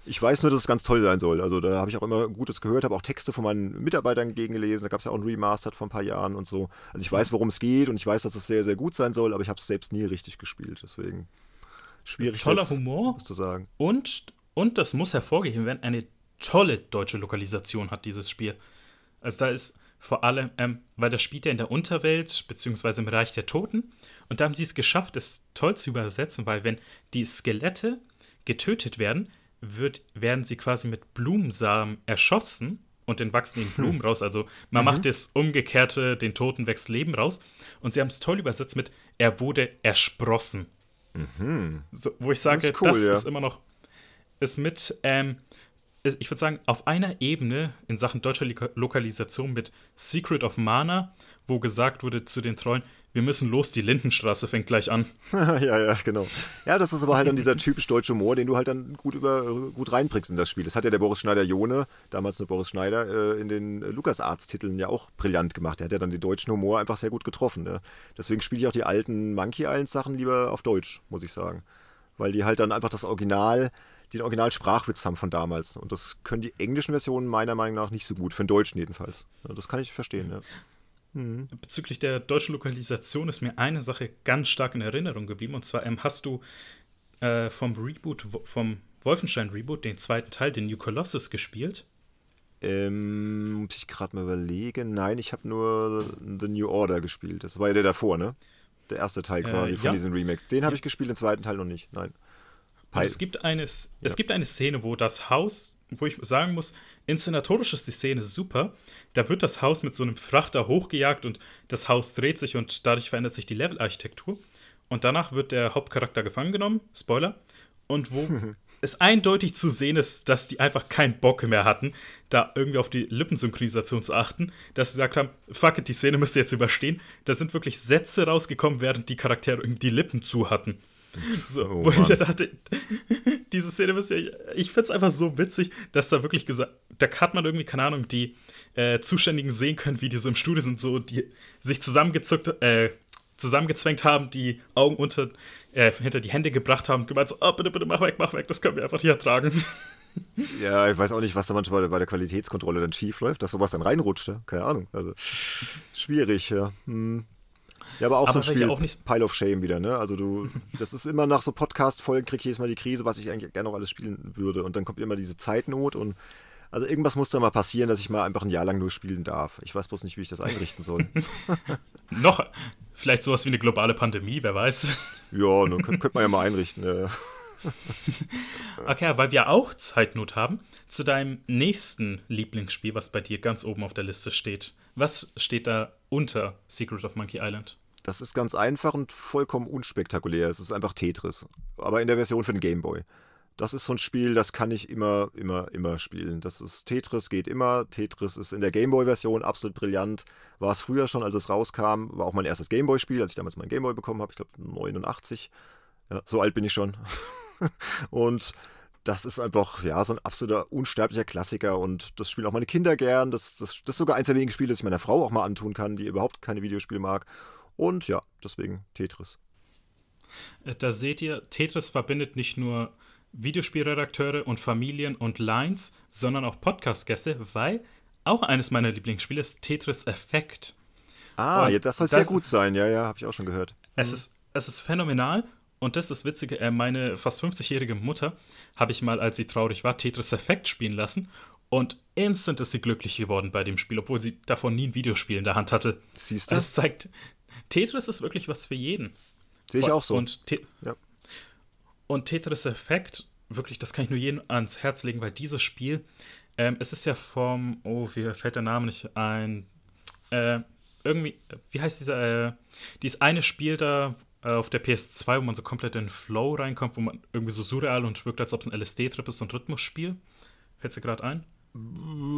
[SPEAKER 2] ich weiß nur, dass es ganz toll sein soll. Also da habe ich auch immer Gutes gehört, habe auch Texte von meinen Mitarbeitern gegengelesen. Da gab es ja auch ein Remastered vor ein paar Jahren und so. Also ich weiß, worum es geht und ich weiß, dass es sehr, sehr gut sein soll, aber ich habe es selbst nie richtig gespielt. Deswegen schwierig.
[SPEAKER 1] Toller Humor.
[SPEAKER 2] zu sagen.
[SPEAKER 1] Und, und das muss hervorgeheben werden, eine tolle deutsche Lokalisation hat dieses Spiel. Also da ist vor allem, ähm, weil das spielt ja in der Unterwelt, beziehungsweise im Reich der Toten. Und da haben sie es geschafft, es toll zu übersetzen, weil wenn die Skelette getötet werden, wird, werden sie quasi mit Blumensamen erschossen und dann wachsen ihnen Blumen raus. Also man mhm. macht das Umgekehrte, den Toten wächst Leben raus. Und sie haben es toll übersetzt mit, er wurde ersprossen. Mhm. So, wo ich sage, das, ist, cool, das ja. ist immer noch, ist mit, ähm, ich würde sagen, auf einer Ebene in Sachen deutscher Lokalisation mit Secret of Mana, wo gesagt wurde zu den Treuen, wir müssen los, die Lindenstraße fängt gleich an.
[SPEAKER 2] ja, ja, genau. Ja, das ist aber halt dann dieser typisch deutsche Humor, den du halt dann gut über gut reinbringst in das Spiel. Das hat ja der Boris Schneider-Jone, damals nur Boris Schneider, äh, in den LucasArts-Titeln ja auch brillant gemacht. Der hat ja dann den deutschen Humor einfach sehr gut getroffen. Ne? Deswegen spiele ich auch die alten Monkey Island-Sachen lieber auf Deutsch, muss ich sagen. Weil die halt dann einfach das Original den Originalsprachwitz haben von damals. Und das können die englischen Versionen meiner Meinung nach nicht so gut, für den Deutschen jedenfalls. Das kann ich verstehen, ja.
[SPEAKER 1] Mhm. Bezüglich der deutschen Lokalisation ist mir eine Sache ganz stark in Erinnerung geblieben. Und zwar ähm, hast du äh, vom Reboot, vom Wolfenstein-Reboot, den zweiten Teil, den New Colossus, gespielt?
[SPEAKER 2] Ähm, muss ich gerade mal überlegen. Nein, ich habe nur The New Order gespielt. Das war ja der davor, ne? Der erste Teil äh, quasi äh, von ja. diesen Remakes. Den habe ich gespielt, den zweiten Teil noch nicht. Nein.
[SPEAKER 1] Es gibt, eine, ja. es gibt eine Szene, wo das Haus wo ich sagen muss, inszenatorisch ist die Szene super. Da wird das Haus mit so einem Frachter hochgejagt und das Haus dreht sich und dadurch verändert sich die Levelarchitektur. Und danach wird der Hauptcharakter gefangen genommen, Spoiler, und wo es eindeutig zu sehen ist, dass die einfach keinen Bock mehr hatten, da irgendwie auf die Lippensynchronisation zu achten, dass sie gesagt haben, fuck it, die Szene müsst ihr jetzt überstehen. Da sind wirklich Sätze rausgekommen, während die Charaktere irgendwie die Lippen zu hatten. So, oh, wo ich dachte, diese Szene ist ja, ich, ich finde es einfach so witzig, dass da wirklich gesagt, da hat man irgendwie, keine Ahnung, die äh, Zuständigen sehen können, wie die so im Studio sind, so, die sich zusammengezuckt, äh, zusammengezwängt haben, die Augen unter, äh, hinter die Hände gebracht haben, gemeint so, oh, bitte, bitte, mach weg, mach weg, das können wir einfach nicht ertragen.
[SPEAKER 2] Ja, ich weiß auch nicht, was da manchmal bei der Qualitätskontrolle dann schief läuft, dass sowas dann reinrutscht. Keine Ahnung. Also, schwierig, ja. Hm. Ja, aber auch aber so ein Spiel, auch nicht... Pile of Shame wieder, ne? Also du, das ist immer nach so Podcast-Folgen, krieg ich jedes Mal die Krise, was ich eigentlich gerne noch alles spielen würde. Und dann kommt immer diese Zeitnot und also irgendwas muss da mal passieren, dass ich mal einfach ein Jahr lang nur spielen darf. Ich weiß bloß nicht, wie ich das einrichten soll.
[SPEAKER 1] noch, vielleicht sowas wie eine globale Pandemie, wer weiß.
[SPEAKER 2] ja, dann könnte könnt man ja mal einrichten. Ja.
[SPEAKER 1] okay, weil wir auch Zeitnot haben, zu deinem nächsten Lieblingsspiel, was bei dir ganz oben auf der Liste steht. Was steht da unter Secret of Monkey Island?
[SPEAKER 2] Das ist ganz einfach und vollkommen unspektakulär. Es ist einfach Tetris. Aber in der Version für den Gameboy. Das ist so ein Spiel, das kann ich immer, immer, immer spielen. Das ist Tetris, geht immer. Tetris ist in der Gameboy-Version absolut brillant. War es früher schon, als es rauskam. War auch mein erstes Gameboy-Spiel, als ich damals meinen Gameboy bekommen habe. Ich glaube 89. Ja, so alt bin ich schon. und das ist einfach, ja, so ein absoluter unsterblicher Klassiker und das spielen auch meine Kinder gern. Das, das, das ist sogar eins der wenigen Spiele, das ich meiner Frau auch mal antun kann, die überhaupt keine Videospiele mag. Und ja, deswegen Tetris.
[SPEAKER 1] Äh, da seht ihr, Tetris verbindet nicht nur Videospielredakteure und Familien und Lines, sondern auch Podcast-Gäste, weil auch eines meiner Lieblingsspiele ist Tetris Effect.
[SPEAKER 2] Ah, ja, das soll sehr gut sein. Ja, ja, habe ich auch schon gehört.
[SPEAKER 1] Es, mhm. ist, es ist phänomenal. Und das ist das Witzige, äh, meine fast 50-jährige Mutter habe ich mal, als sie traurig war, Tetris Effect spielen lassen. Und instant ist sie glücklich geworden bei dem Spiel, obwohl sie davon nie ein Videospiel in der Hand hatte.
[SPEAKER 2] Siehst du?
[SPEAKER 1] Das zeigt, Tetris ist wirklich was für jeden.
[SPEAKER 2] Sehe ich auch so.
[SPEAKER 1] Und, Te ja. und Tetris Effect, wirklich, das kann ich nur jedem ans Herz legen, weil dieses Spiel, ähm, es ist ja vom, oh, wie fällt der Name nicht ein? Äh, irgendwie, wie heißt dieser, äh, dieses eine Spiel da äh, auf der PS2, wo man so komplett in den Flow reinkommt, wo man irgendwie so surreal und wirkt, als ob es ein LSD-Trip ist, so ein Rhythmusspiel. Fällt dir gerade ein?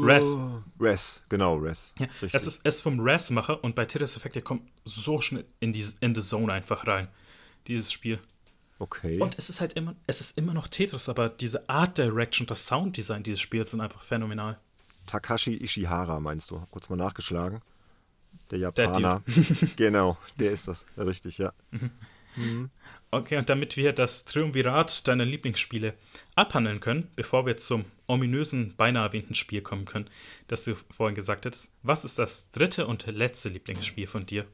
[SPEAKER 2] Res. Res, genau, Res.
[SPEAKER 1] Ja, es ist es vom Res-Macher und bei Tetris Effect, der kommt so schnell in die in the Zone einfach rein, dieses Spiel.
[SPEAKER 2] Okay.
[SPEAKER 1] Und es ist halt immer, es ist immer noch Tetris, aber diese Art Direction, das Sounddesign dieses Spiels sind einfach phänomenal.
[SPEAKER 2] Takashi Ishihara meinst du? Hab kurz mal nachgeschlagen. Der Japaner. Der genau, der ist das. Richtig, ja. Mhm.
[SPEAKER 1] Mhm. Okay, und damit wir das Triumvirat deiner Lieblingsspiele abhandeln können, bevor wir zum ominösen, beinahe erwähnten Spiel kommen können, das du vorhin gesagt hast, was ist das dritte und letzte Lieblingsspiel von dir?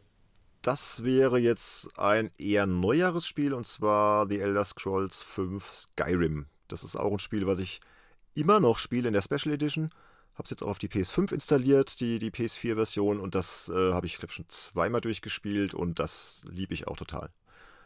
[SPEAKER 2] Das wäre jetzt ein eher neueres Spiel und zwar The Elder Scrolls 5 Skyrim. Das ist auch ein Spiel, was ich immer noch spiele in der Special Edition. Habe es jetzt auch auf die PS5 installiert, die, die PS4-Version, und das äh, habe ich, glaube schon zweimal durchgespielt und das liebe ich auch total.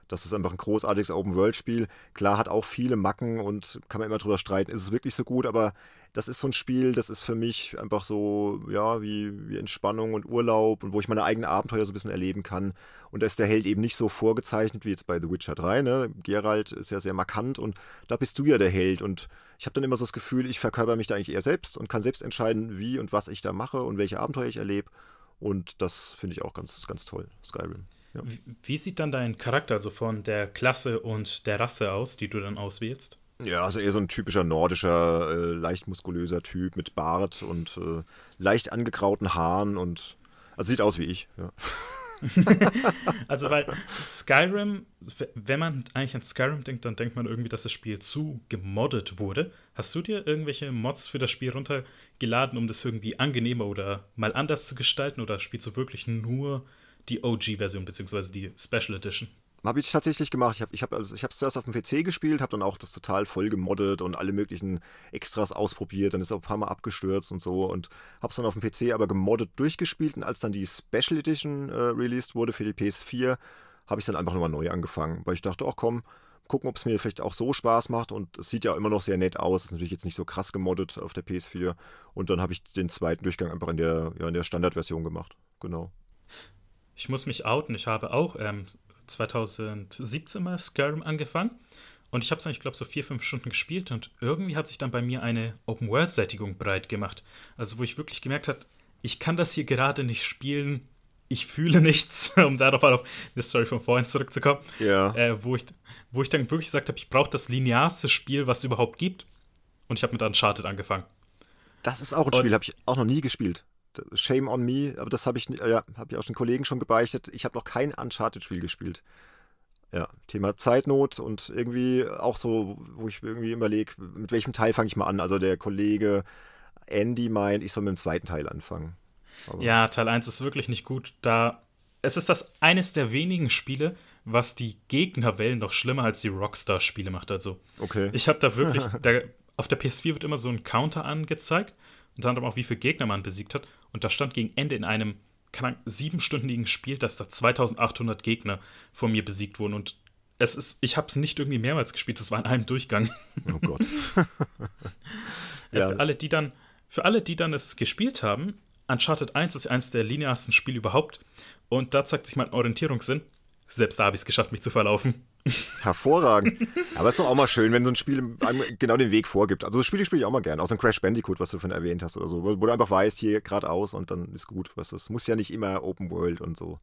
[SPEAKER 2] Das ist einfach ein großartiges Open-World-Spiel. Klar, hat auch viele Macken und kann man immer drüber streiten, ist es wirklich so gut, aber das ist so ein Spiel, das ist für mich einfach so, ja, wie, wie Entspannung und Urlaub und wo ich meine eigenen Abenteuer so ein bisschen erleben kann. Und da ist der Held eben nicht so vorgezeichnet wie jetzt bei The Witcher 3, ne? Geralt ist ja sehr markant und da bist du ja der Held und ich habe dann immer so das Gefühl, ich verkörper mich da eigentlich eher selbst und kann selbst entscheiden, wie und was ich da mache und welche Abenteuer ich erlebe. Und das finde ich auch ganz, ganz toll, Skyrim.
[SPEAKER 1] Ja. Wie, sieht dann dein Charakter, also von der Klasse und der Rasse aus, die du dann auswählst?
[SPEAKER 2] Ja, also eher so ein typischer nordischer, äh, leicht muskulöser Typ mit Bart und äh, leicht angegrauten Haaren und also sieht aus wie ich, ja.
[SPEAKER 1] also weil Skyrim, wenn man eigentlich an Skyrim denkt, dann denkt man irgendwie, dass das Spiel zu gemoddet wurde. Hast du dir irgendwelche Mods für das Spiel runtergeladen, um das irgendwie angenehmer oder mal anders zu gestalten oder spielst du wirklich nur die OG-Version, beziehungsweise die Special Edition.
[SPEAKER 2] Habe ich tatsächlich gemacht. Ich habe ich hab, also zuerst auf dem PC gespielt, habe dann auch das total voll gemoddet und alle möglichen Extras ausprobiert. Dann ist auch ein paar Mal abgestürzt und so und habe es dann auf dem PC aber gemoddet durchgespielt. Und als dann die Special Edition äh, released wurde für die PS4, habe ich dann einfach nochmal neu angefangen, weil ich dachte, ach komm, gucken, ob es mir vielleicht auch so Spaß macht. Und es sieht ja immer noch sehr nett aus. Ist natürlich jetzt nicht so krass gemoddet auf der PS4. Und dann habe ich den zweiten Durchgang einfach in der, ja, in der Standardversion gemacht. Genau.
[SPEAKER 1] Ich muss mich outen. Ich habe auch ähm, 2017 mal Skyrim angefangen. Und ich habe es eigentlich, glaube ich, so vier, fünf Stunden gespielt und irgendwie hat sich dann bei mir eine Open-World-Sättigung breit gemacht. Also, wo ich wirklich gemerkt habe, ich kann das hier gerade nicht spielen, ich fühle nichts, um darauf auf die Story von vorhin zurückzukommen.
[SPEAKER 2] Ja.
[SPEAKER 1] Äh, wo, ich, wo ich dann wirklich gesagt habe, ich brauche das linearste Spiel, was es überhaupt gibt. Und ich habe mit Uncharted angefangen.
[SPEAKER 2] Das ist auch ein Spiel, habe ich auch noch nie gespielt. Shame on me, aber das habe ich, ja, habe ich auch schon Kollegen schon gebeichtet. Ich habe noch kein Uncharted-Spiel gespielt. Ja, Thema Zeitnot und irgendwie auch so, wo ich irgendwie überlege, mit welchem Teil fange ich mal an? Also der Kollege Andy meint, ich soll mit dem zweiten Teil anfangen.
[SPEAKER 1] Aber ja, Teil 1 ist wirklich nicht gut. Da es ist das eines der wenigen Spiele, was die Gegnerwellen noch schlimmer als die Rockstar-Spiele macht. Also,
[SPEAKER 2] okay.
[SPEAKER 1] ich habe da wirklich, da, auf der PS4 wird immer so ein Counter angezeigt, unter anderem auch, wie viele Gegner man besiegt hat. Und da stand gegen Ende in einem siebenstündigen Spiel, dass da 2800 Gegner vor mir besiegt wurden. Und es ist, ich habe es nicht irgendwie mehrmals gespielt, das war in einem Durchgang.
[SPEAKER 2] Oh Gott.
[SPEAKER 1] ja. Für alle, die dann, für alle, die dann es gespielt haben, Uncharted 1 ist eines der linearsten Spiele überhaupt. Und da zeigt sich mein Orientierungssinn. Selbst da habe ich es geschafft, mich zu verlaufen.
[SPEAKER 2] Hervorragend. Aber es ist doch auch mal schön, wenn so ein Spiel einem genau den Weg vorgibt. Also so Spiele spiele ich auch mal gerne. Auch so ein Crash Bandicoot, was du vorhin erwähnt hast oder so. Wo, du einfach weißt, hier geradeaus und dann ist gut. Weißt, es muss ja nicht immer Open World und so.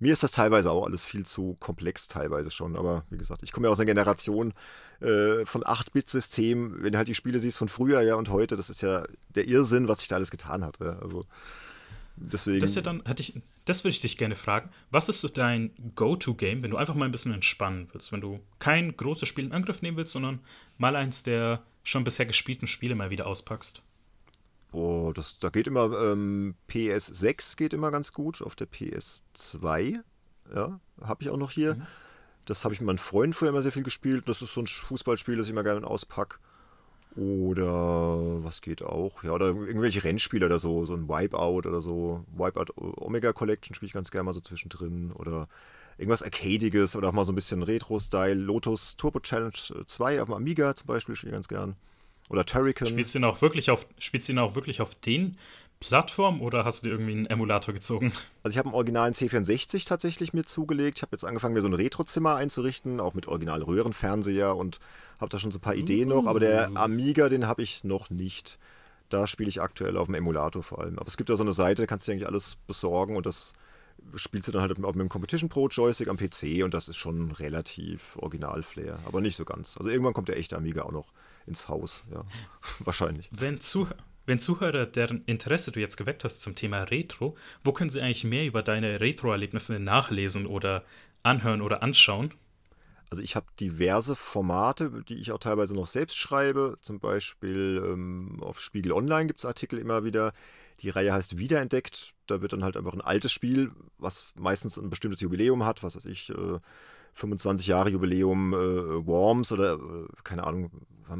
[SPEAKER 2] Mir ist das teilweise auch alles viel zu komplex, teilweise schon. Aber wie gesagt, ich komme ja aus einer Generation äh, von 8-Bit-Systemen. Wenn du halt die Spiele siehst von früher ja und heute, das ist ja der Irrsinn, was sich da alles getan hat. Ja. Also Deswegen.
[SPEAKER 1] Das, ja dann, hätte ich, das würde ich dich gerne fragen. Was ist so dein Go-To-Game, wenn du einfach mal ein bisschen entspannen willst? Wenn du kein großes Spiel in Angriff nehmen willst, sondern mal eins der schon bisher gespielten Spiele mal wieder auspackst?
[SPEAKER 2] Oh, das, da geht immer ähm, PS6 geht immer ganz gut, auf der PS2, ja, habe ich auch noch hier. Mhm. Das habe ich mit meinem Freund früher immer sehr viel gespielt. Das ist so ein Fußballspiel, das ich immer gerne auspacke. Oder was geht auch? Ja, oder irgendwelche Rennspiele oder so, so ein Wipeout oder so. Wipeout Omega Collection spiele ich ganz gerne mal so zwischendrin. Oder irgendwas Arcadiges oder auch mal so ein bisschen Retro-Style. Lotus Turbo Challenge 2 auf dem Amiga zum Beispiel spiele ich ganz gern. Oder Turrican.
[SPEAKER 1] Spielst du ihn auch wirklich auf, spielst du ihn auch wirklich auf den Plattform oder hast du dir irgendwie einen Emulator gezogen?
[SPEAKER 2] Also ich habe einen originalen C64 tatsächlich mir zugelegt. Ich habe jetzt angefangen, mir so ein Retrozimmer einzurichten, auch mit original Röhrenfernseher und habe da schon so ein paar Ideen noch. Aber der Amiga, den habe ich noch nicht. Da spiele ich aktuell auf dem Emulator vor allem. Aber es gibt da so eine Seite, da kannst du dir eigentlich alles besorgen und das spielst du dann halt auch mit dem Competition Pro Joystick am PC und das ist schon relativ Original-Flair, aber nicht so ganz. Also irgendwann kommt der echte Amiga auch noch ins Haus, ja, wahrscheinlich.
[SPEAKER 1] Wenn, Zuh wenn Zuhörer, deren Interesse du jetzt geweckt hast zum Thema Retro, wo können sie eigentlich mehr über deine Retro-Erlebnisse nachlesen oder anhören oder anschauen?
[SPEAKER 2] Also ich habe diverse Formate, die ich auch teilweise noch selbst schreibe. Zum Beispiel ähm, auf Spiegel Online gibt es Artikel immer wieder. Die Reihe heißt Wiederentdeckt. Da wird dann halt einfach ein altes Spiel, was meistens ein bestimmtes Jubiläum hat, was weiß ich, äh, 25 Jahre Jubiläum äh, Worms oder äh, keine Ahnung.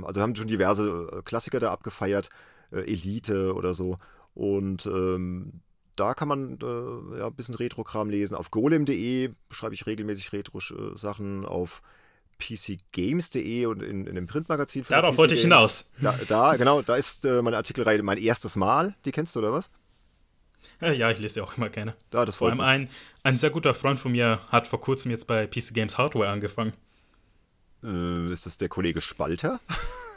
[SPEAKER 2] Also haben schon diverse äh, Klassiker da abgefeiert äh, Elite oder so. Und ähm, da kann man äh, ja, ein bisschen Retro-Kram lesen. Auf golem.de schreibe ich regelmäßig Retro-Sachen. Auf pcgames.de und in, in dem Printmagazin
[SPEAKER 1] von Darauf wollte ich hinaus.
[SPEAKER 2] Da, da, genau, da ist äh, meine Artikelreihe mein erstes Mal. Die kennst du, oder was?
[SPEAKER 1] Ja, ich lese sie auch immer gerne.
[SPEAKER 2] Ja, das Vor allem
[SPEAKER 1] ein, ein sehr guter Freund von mir hat vor kurzem jetzt bei PC Games Hardware angefangen.
[SPEAKER 2] Äh, ist das der Kollege Spalter?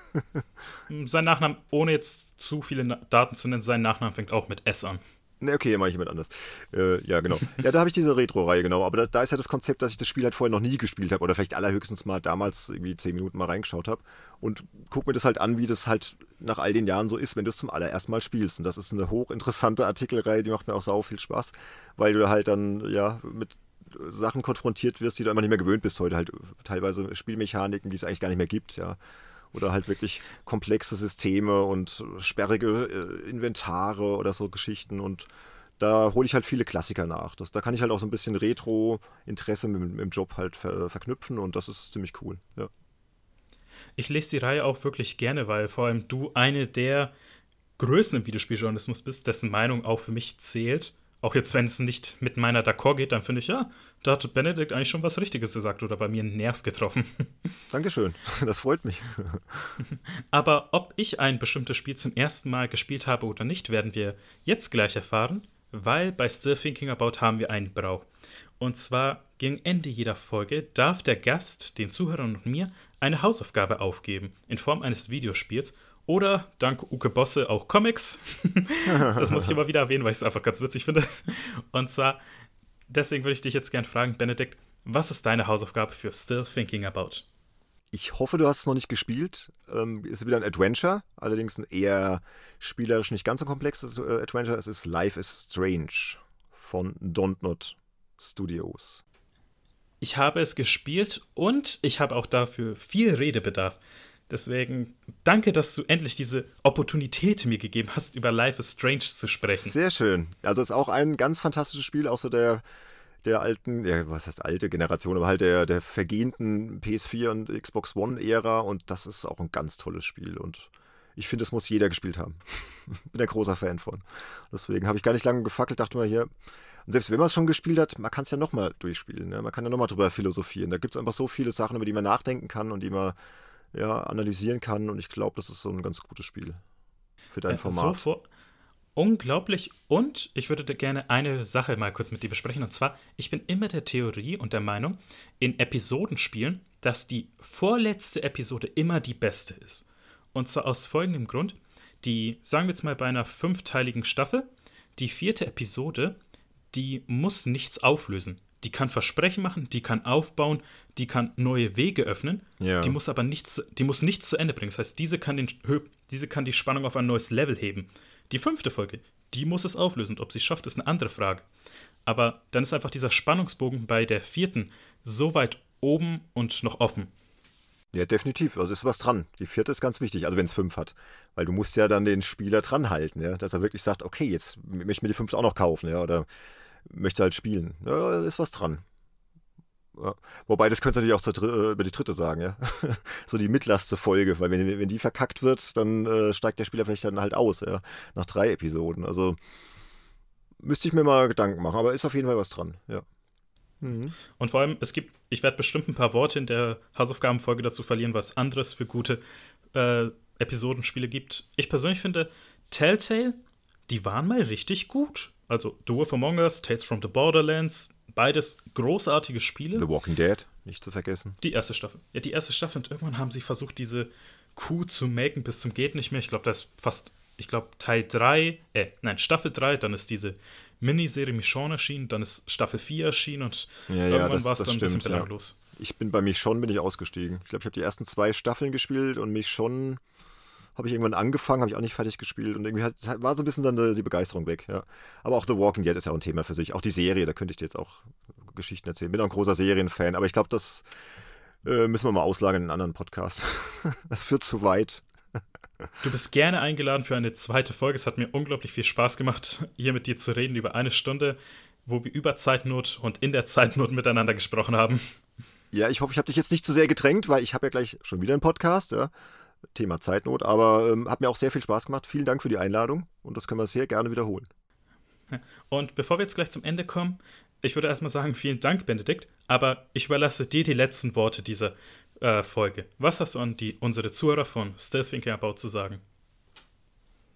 [SPEAKER 1] sein Nachname, ohne jetzt zu viele Daten zu nennen, sein Nachname fängt auch mit S an.
[SPEAKER 2] Ne, okay, mache ich jemand anders. Äh, ja, genau. Ja, da habe ich diese Retro-Reihe, genau. Aber da, da, ist ja das Konzept, dass ich das Spiel halt vorher noch nie gespielt habe oder vielleicht allerhöchstens mal damals irgendwie zehn Minuten mal reingeschaut habe und guck mir das halt an, wie das halt nach all den Jahren so ist, wenn du es zum allerersten Mal spielst. Und das ist eine hochinteressante Artikelreihe, die macht mir auch sau viel Spaß, weil du halt dann, ja, mit Sachen konfrontiert wirst, die du einfach nicht mehr gewöhnt bist heute. Halt teilweise Spielmechaniken, die es eigentlich gar nicht mehr gibt, ja oder halt wirklich komplexe Systeme und sperrige äh, Inventare oder so Geschichten und da hole ich halt viele Klassiker nach. Das, da kann ich halt auch so ein bisschen Retro-Interesse mit, dem Job halt ver, verknüpfen und das ist ziemlich cool. Ja.
[SPEAKER 1] Ich lese die Reihe auch wirklich gerne, weil vor allem du eine der Größen im Videospieljournalismus bist, dessen Meinung auch für mich zählt. Auch jetzt, wenn es nicht mit meiner D'accord geht, dann finde ich, ja, da hat Benedikt eigentlich schon was Richtiges gesagt oder bei mir einen Nerv getroffen.
[SPEAKER 2] Dankeschön, das freut mich.
[SPEAKER 1] Aber ob ich ein bestimmtes Spiel zum ersten Mal gespielt habe oder nicht, werden wir jetzt gleich erfahren, weil bei Still Thinking About haben wir einen Brauch. Und zwar gegen Ende jeder Folge darf der Gast den Zuhörern und mir eine Hausaufgabe aufgeben in Form eines Videospiels oder dank Uke Bosse auch Comics. das muss ich immer wieder erwähnen, weil ich es einfach ganz witzig finde. Und zwar, deswegen würde ich dich jetzt gerne fragen, Benedikt, was ist deine Hausaufgabe für Still Thinking About?
[SPEAKER 2] Ich hoffe, du hast es noch nicht gespielt. Ähm, ist wieder ein Adventure, allerdings ein eher spielerisch nicht ganz so komplexes äh, Adventure. Es ist Life is Strange von Dontnod Studios.
[SPEAKER 1] Ich habe es gespielt und ich habe auch dafür viel Redebedarf. Deswegen danke, dass du endlich diese Opportunität mir gegeben hast, über Life is Strange zu sprechen.
[SPEAKER 2] Sehr schön. Also es ist auch ein ganz fantastisches Spiel, auch so der, der alten, ja, was heißt alte Generation, aber halt der, der vergehenden PS4 und Xbox One-Ära und das ist auch ein ganz tolles Spiel und ich finde, es muss jeder gespielt haben. Bin ein großer Fan von. Deswegen habe ich gar nicht lange gefackelt, dachte mal hier, und selbst wenn man es schon gespielt hat, man kann es ja nochmal durchspielen. Ne? Man kann ja nochmal drüber philosophieren. Da gibt es einfach so viele Sachen, über die man nachdenken kann und die man ja, analysieren kann. Und ich glaube, das ist so ein ganz gutes Spiel für dein ja, Format. So
[SPEAKER 1] Unglaublich. Und ich würde gerne eine Sache mal kurz mit dir besprechen. Und zwar, ich bin immer der Theorie und der Meinung, in Episodenspielen, dass die vorletzte Episode immer die beste ist. Und zwar aus folgendem Grund. Die, sagen wir jetzt mal bei einer fünfteiligen Staffel, die vierte Episode, die muss nichts auflösen die kann Versprechen machen, die kann aufbauen, die kann neue Wege öffnen, ja. die muss aber nichts, die muss nichts zu Ende bringen. Das heißt, diese kann, den, diese kann die Spannung auf ein neues Level heben. Die fünfte Folge, die muss es auflösen. ob sie es schafft, ist eine andere Frage. Aber dann ist einfach dieser Spannungsbogen bei der vierten so weit oben und noch offen.
[SPEAKER 2] Ja, definitiv. Also ist was dran. Die vierte ist ganz wichtig, also wenn es fünf hat. Weil du musst ja dann den Spieler dran halten, ja, dass er wirklich sagt, okay, jetzt möchte ich mir die fünfte auch noch kaufen, ja, oder möchte halt spielen. Ja, ist was dran. Ja. Wobei, das könntest du natürlich auch zur, äh, über die dritte sagen, ja. so die mittlerste Folge, weil wenn, wenn die verkackt wird, dann äh, steigt der Spieler vielleicht dann halt aus, ja, nach drei Episoden. Also müsste ich mir mal Gedanken machen, aber ist auf jeden Fall was dran, ja.
[SPEAKER 1] Mhm. Und vor allem, es gibt, ich werde bestimmt ein paar Worte in der Hausaufgabenfolge dazu verlieren, was anderes für gute äh, Episodenspiele gibt. Ich persönlich finde, Telltale, die waren mal richtig gut. Also The Wolf Among Us, Tales from the Borderlands, beides großartige Spiele.
[SPEAKER 2] The Walking Dead, nicht zu vergessen.
[SPEAKER 1] Die erste Staffel. Ja, die erste Staffel und irgendwann haben sie versucht, diese Kuh zu melken bis zum geht nicht mehr. Ich glaube, das ist fast, ich glaube, Teil 3, äh, nein, Staffel 3, dann ist diese Miniserie Michonne erschienen, dann ist Staffel 4 erschienen und
[SPEAKER 2] ja,
[SPEAKER 1] irgendwann
[SPEAKER 2] ja,
[SPEAKER 1] war es dann
[SPEAKER 2] stimmt,
[SPEAKER 1] ein bisschen belanglos.
[SPEAKER 2] Ja. Ich bin bei Michonne bin ich ausgestiegen. Ich glaube, ich habe die ersten zwei Staffeln gespielt und Michonne habe ich irgendwann angefangen, habe ich auch nicht fertig gespielt und irgendwie hat, war so ein bisschen dann die, Begeisterung weg. Ja. Aber auch The Walking Dead ist ja auch ein Thema für sich. Auch die Serie, da könnte ich dir jetzt auch Geschichten erzählen. Bin auch ein großer Serienfan, aber ich glaube, das äh, müssen wir mal auslagern in einem anderen Podcast. das führt zu weit.
[SPEAKER 1] Du bist gerne eingeladen für eine zweite Folge. Es hat mir unglaublich viel Spaß gemacht, hier mit dir zu reden über eine Stunde, wo wir über Zeitnot und in der Zeitnot miteinander gesprochen haben.
[SPEAKER 2] Ja, ich hoffe, ich habe dich jetzt nicht zu sehr gedrängt, weil ich habe ja gleich schon wieder einen Podcast, ja. Thema Zeitnot, aber ähm, hat mir auch sehr viel Spaß gemacht. Vielen Dank für die Einladung und das können wir sehr gerne wiederholen.
[SPEAKER 1] Und bevor wir jetzt gleich zum Ende kommen, ich würde erstmal sagen, vielen Dank, Benedikt, aber ich überlasse dir die letzten Worte dieser äh, Folge. Was hast du an die, unsere Zuhörer von Still Thinking About zu sagen?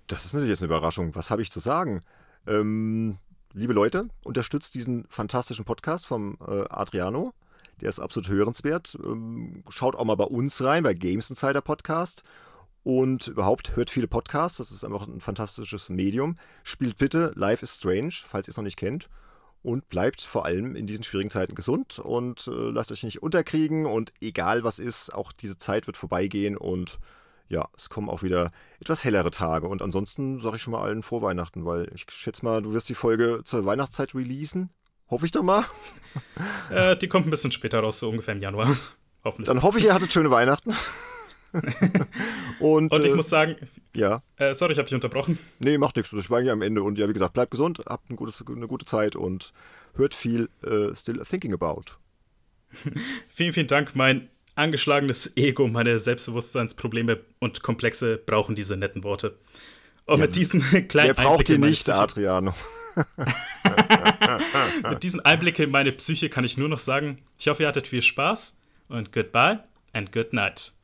[SPEAKER 2] Das ist natürlich jetzt eine Überraschung. Was habe ich zu sagen? Ähm, liebe Leute, unterstützt diesen fantastischen Podcast vom äh, Adriano. Der ist absolut hörenswert. Ähm, schaut auch mal bei uns rein, bei Games Insider Podcast. Und überhaupt hört viele Podcasts. Das ist einfach ein fantastisches Medium. Spielt bitte Life is Strange, falls ihr es noch nicht kennt und bleibt vor allem in diesen schwierigen Zeiten gesund und äh, lasst euch nicht unterkriegen und egal was ist, auch diese Zeit wird vorbeigehen und ja, es kommen auch wieder etwas hellere Tage und ansonsten sage ich schon mal allen vor Weihnachten, weil ich schätze mal, du wirst die Folge zur Weihnachtszeit releasen. Hoffe ich doch mal.
[SPEAKER 1] Äh, die kommt ein bisschen später raus, so ungefähr im Januar.
[SPEAKER 2] Hoffentlich. Dann hoffe ich, ihr hattet schöne Weihnachten.
[SPEAKER 1] und, und, ich äh, muss sagen,
[SPEAKER 2] ja.
[SPEAKER 1] Äh, sorry, ich habe dich unterbrochen.
[SPEAKER 2] Nee, macht nichts. Ich war ja am Ende. Und ja, wie gesagt, bleibt gesund, habt ein gutes, eine gute Zeit und hört viel uh, Still Thinking About.
[SPEAKER 1] vielen, vielen Dank. Mein angeschlagenes Ego, meine Selbstbewusstseinsprobleme und Komplexe brauchen diese netten Worte. Und ja, mit diesen kleinen
[SPEAKER 2] Wer braucht die nicht, Adriano?
[SPEAKER 1] mit diesen Einblicken in meine Psyche kann ich nur noch sagen, ich hoffe, ihr hattet viel Spaß und goodbye and good night.